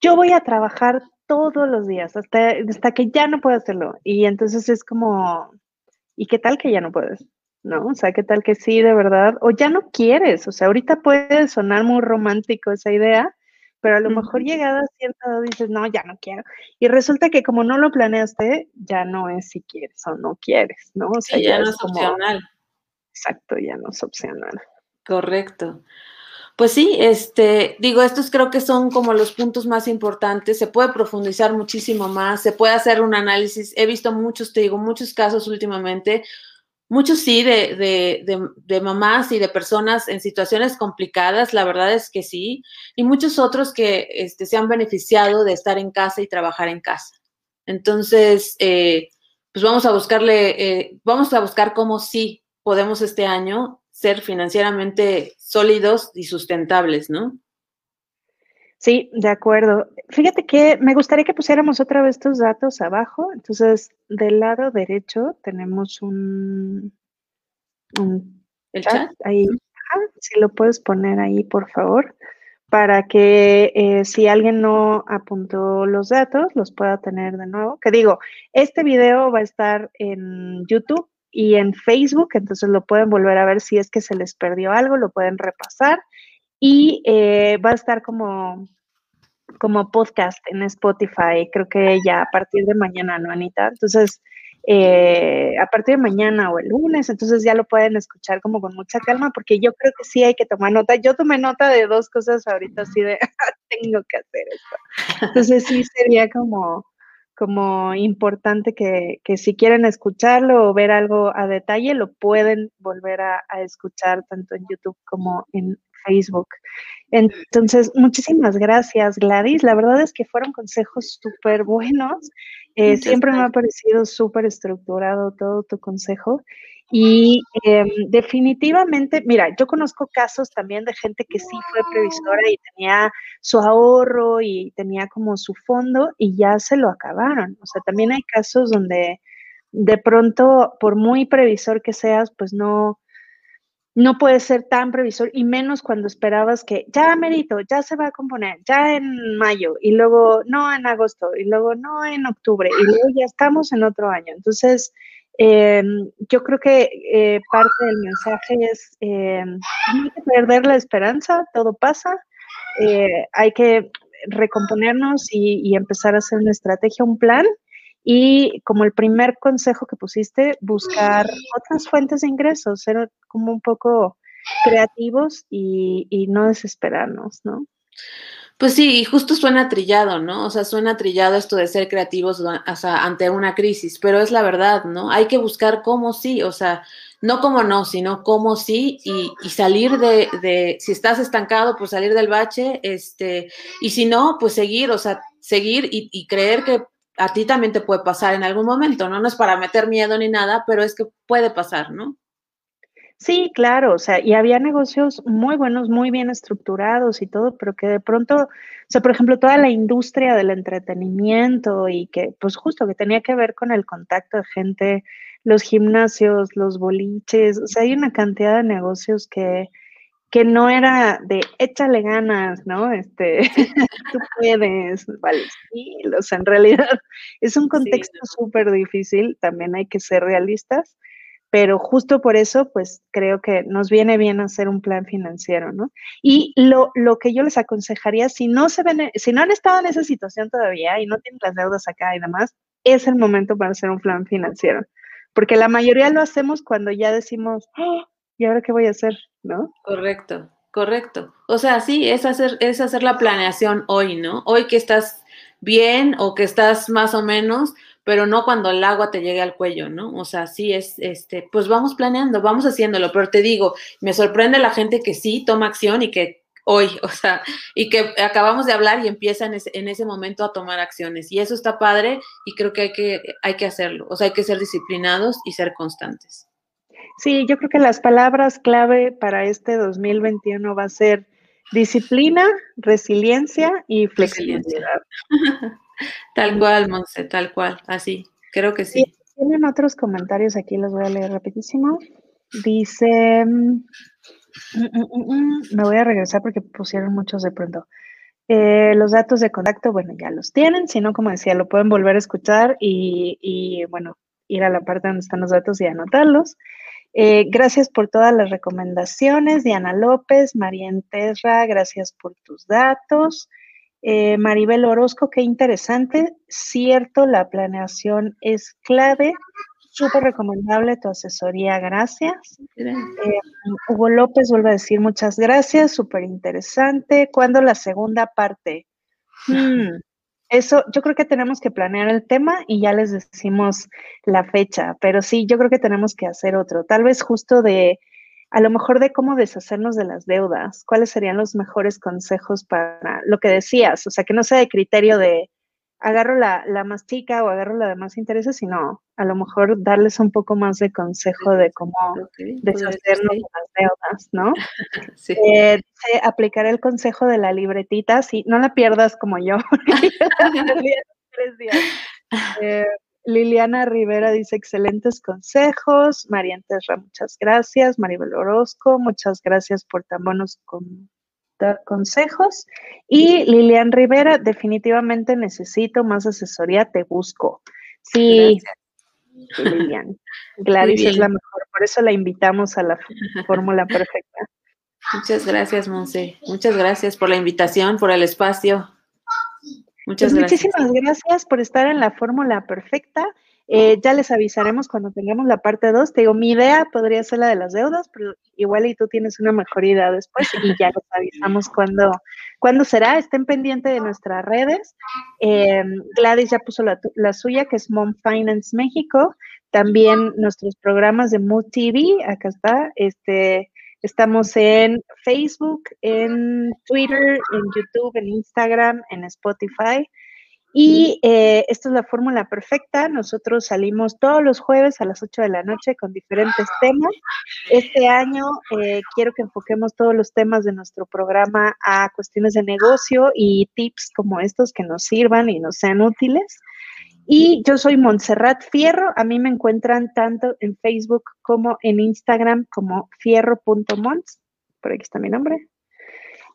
yo voy a trabajar todos los días hasta, hasta que ya no puedo hacerlo. Y entonces es como, ¿y qué tal que ya no puedes? ¿no? O sea, ¿qué tal que sí, de verdad? O ya no quieres, o sea, ahorita puede sonar muy romántico esa idea, pero a lo mejor llegada a cierta edad dices, no, ya no quiero. Y resulta que como no lo planeaste, ya no es si quieres o no quieres, ¿no? O sea, ya, no es opcional. Exacto, ya no es opcional. Correcto. Pues sí, este, digo, estos creo que son como los puntos más importantes. Se puede profundizar muchísimo más, se puede hacer un análisis. He visto muchos, te digo, muchos casos últimamente Muchos sí, de, de, mamás y de personas en situaciones complicadas, la verdad es que sí, y muchos otros que este, se han beneficiado de estar en casa y trabajar en casa. Entonces, eh, pues vamos a buscarle, eh, vamos a buscar cómo sí podemos este año ser financieramente sólidos y sustentables, ¿no? Sí, de acuerdo. Fíjate que me gustaría que pusiéramos otra vez tus datos abajo. Entonces, del lado derecho tenemos un, ¿El chat, ahí. si lo puedes poner ahí, por favor, para que eh, si alguien no apuntó los datos, los pueda tener de nuevo. Que digo, este video va a estar en YouTube y en Facebook, entonces lo pueden volver a ver si es que se les perdió algo, lo pueden repasar y eh, va a estar como como podcast en Spotify, creo que ya a partir de mañana, ¿no, Anita? Entonces, eh, a partir de mañana o el lunes, entonces ya lo pueden escuchar como con mucha calma, porque yo creo que sí hay que tomar nota. Yo tomé nota de dos cosas ahorita, así de, tengo que hacer esto. Entonces sí sería como, como importante que, que, si quieren escucharlo o ver algo a detalle, lo pueden volver a, a escuchar tanto en YouTube como en Facebook. Entonces, muchísimas gracias, Gladys. La verdad es que fueron consejos súper buenos. Eh, siempre me ha parecido súper estructurado todo tu consejo. Y em, definitivamente, mira, yo conozco casos también de gente que sí fue previsora y tenía su ahorro y tenía como su fondo y ya se lo acabaron. O sea, también hay casos donde de pronto, por muy previsor que seas, pues no, no puedes ser tan previsor y menos cuando esperabas que ya merito, ya se va a componer, ya en mayo y luego no en agosto y luego no en octubre y luego ya estamos en otro año. Entonces, em, yo creo que eh, parte del mensaje es, eh, no hay que perder la esperanza, todo pasa, eh, hay que recomponernos y, y empezar a hacer una estrategia, un plan y como el primer consejo que pusiste, buscar otras fuentes de ingresos, ser como un poco creativos y, y no desesperarnos, ¿no? Pues sí, y justo suena trillado, ¿no? O sea, suena trillado esto de ser creativos o sea, ante una crisis, pero es la verdad, ¿no? Hay que buscar cómo sí, o sea, no cómo no, sino cómo sí y, salir de, de, si estás estancado, pues salir del bache, este, y si no, pues seguir, o sea, seguir y, y creer que a ti también te puede pasar en algún momento, ¿no? No es para meter miedo ni nada, pero es que puede pasar, ¿no? Sí, claro, o sea, y había negocios muy buenos, muy bien estructurados y todo, pero que de pronto, o sea, por ejemplo, toda la industria del entretenimiento y que, pues justo que tenía que ver con el contacto de gente, los gimnasios, los boliches, o sea, hay una cantidad de negocios que, que no era de échale ganas, ¿no? Este, tú puedes, vale, sí, o sea, en realidad es un contexto súper difícil, también hay que ser realistas, pero justo por eso, pues creo que nos viene bien hacer un plan financiero, ¿no? Y lo, lo que yo les aconsejaría, si no se ven, si no han estado en esa situación todavía y no tienen las deudas acá y demás, es el momento para hacer un plan financiero, porque la mayoría lo hacemos cuando ya decimos, ¡Oh! ¿y ahora qué voy a hacer? ¿No? Correcto, correcto. O sea, sí, es hacer, es hacer la planeación hoy, ¿no? Hoy que estás bien o que estás más o menos, pero no cuando el agua te llegue al cuello, ¿no? O sea, sí es, este, pues vamos planeando, vamos haciéndolo, pero te digo, me sorprende la gente que sí toma acción y que hoy, o sea, y que acabamos de hablar y empieza en ese, en ese momento a tomar acciones. Y eso está padre y creo que hay que, hay que hacerlo, o sea, hay que ser disciplinados y ser constantes. Sí, yo creo que las palabras clave para este 2021 va a ser disciplina, resiliencia y flexibilidad. tal cual, Monse, tal cual, así, creo que sí. Tienen otros comentarios aquí, los voy a leer rapidísimo. Dice, mm, mm, mm, me voy a regresar porque pusieron muchos de pronto. Eh, los datos de contacto, bueno, ya los tienen, si no, como decía, lo pueden volver a escuchar y, y, bueno, ir a la parte donde están los datos y anotarlos. Eh, gracias por todas las recomendaciones, Diana López, María Enterra, gracias por tus datos. Eh, Maribel Orozco, qué interesante. Cierto, la planeación es clave. Súper recomendable tu asesoría, gracias. Eh, Hugo López vuelve a decir muchas gracias, súper interesante. ¿Cuándo la segunda parte? Hmm, eso, yo creo que tenemos que planear el tema y ya les decimos la fecha, pero sí, yo creo que tenemos que hacer otro, tal vez justo de, a lo mejor de cómo deshacernos de las deudas, cuáles serían los mejores consejos para lo que decías, o sea, que no sea de criterio de, agarro la, la, más chica o agarro la de más intereses, sino a lo mejor darles un poco más de consejo de cómo deshacernos de las deudas, ¿no? sí. Eh, aplicar el consejo de la libretita, sí, no la pierdas como yo. eh, Liliana Rivera dice excelentes consejos. María Terra, muchas gracias. Maribel Orozco, muchas gracias por tan buenos con, consejos. Y Lilian Rivera, definitivamente necesito más asesoría, te busco. Sí, Lilian. Gladys es la mejor, por eso la invitamos a la fórmula perfecta. Muchas gracias, Monse. Muchas gracias por la invitación, por el espacio. Muchas pues gracias. Muchísimas gracias por estar en la fórmula perfecta. Eh, ya les avisaremos cuando tengamos la parte 2. Te digo, mi idea podría ser la de las deudas, pero igual y tú tienes una mejor idea después y ya les avisamos cuándo, cuándo será. Estén pendientes de nuestras redes. Eh, Gladys ya puso la, la, suya, que es Mom Finance México. También nuestros programas de Mood TV, acá está. Este, estamos en Facebook, en Twitter, en YouTube, en Instagram, en Spotify. Y eh, esta es la fórmula perfecta. Nosotros salimos todos los jueves a las 8 de la noche con diferentes temas. Este año eh, quiero que enfoquemos todos los temas de nuestro programa a cuestiones de negocio y tips como estos que nos sirvan y nos sean útiles. Y yo soy Montserrat Fierro. A mí me encuentran tanto en Facebook como en Instagram como fierro.mons. Por aquí está mi nombre.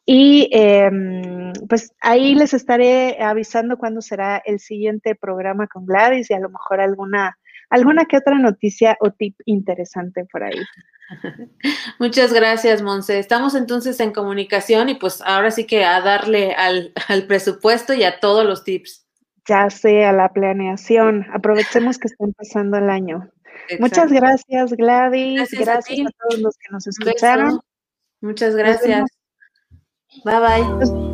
Y em, pues ahí les estaré avisando cuándo será el siguiente programa con Gladys y a lo mejor alguna, alguna que otra noticia o tip interesante por ahí. Muchas gracias, Monse. Estamos entonces en comunicación y pues ahora sí que a darle al, presupuesto y a todos los tips. Ya sé, a la planeación. Aprovechemos que está empezando el año. Muchas gracias, Gladys. Gracias, a, todos los que nos escucharon. Muchas gracias. Bye bye.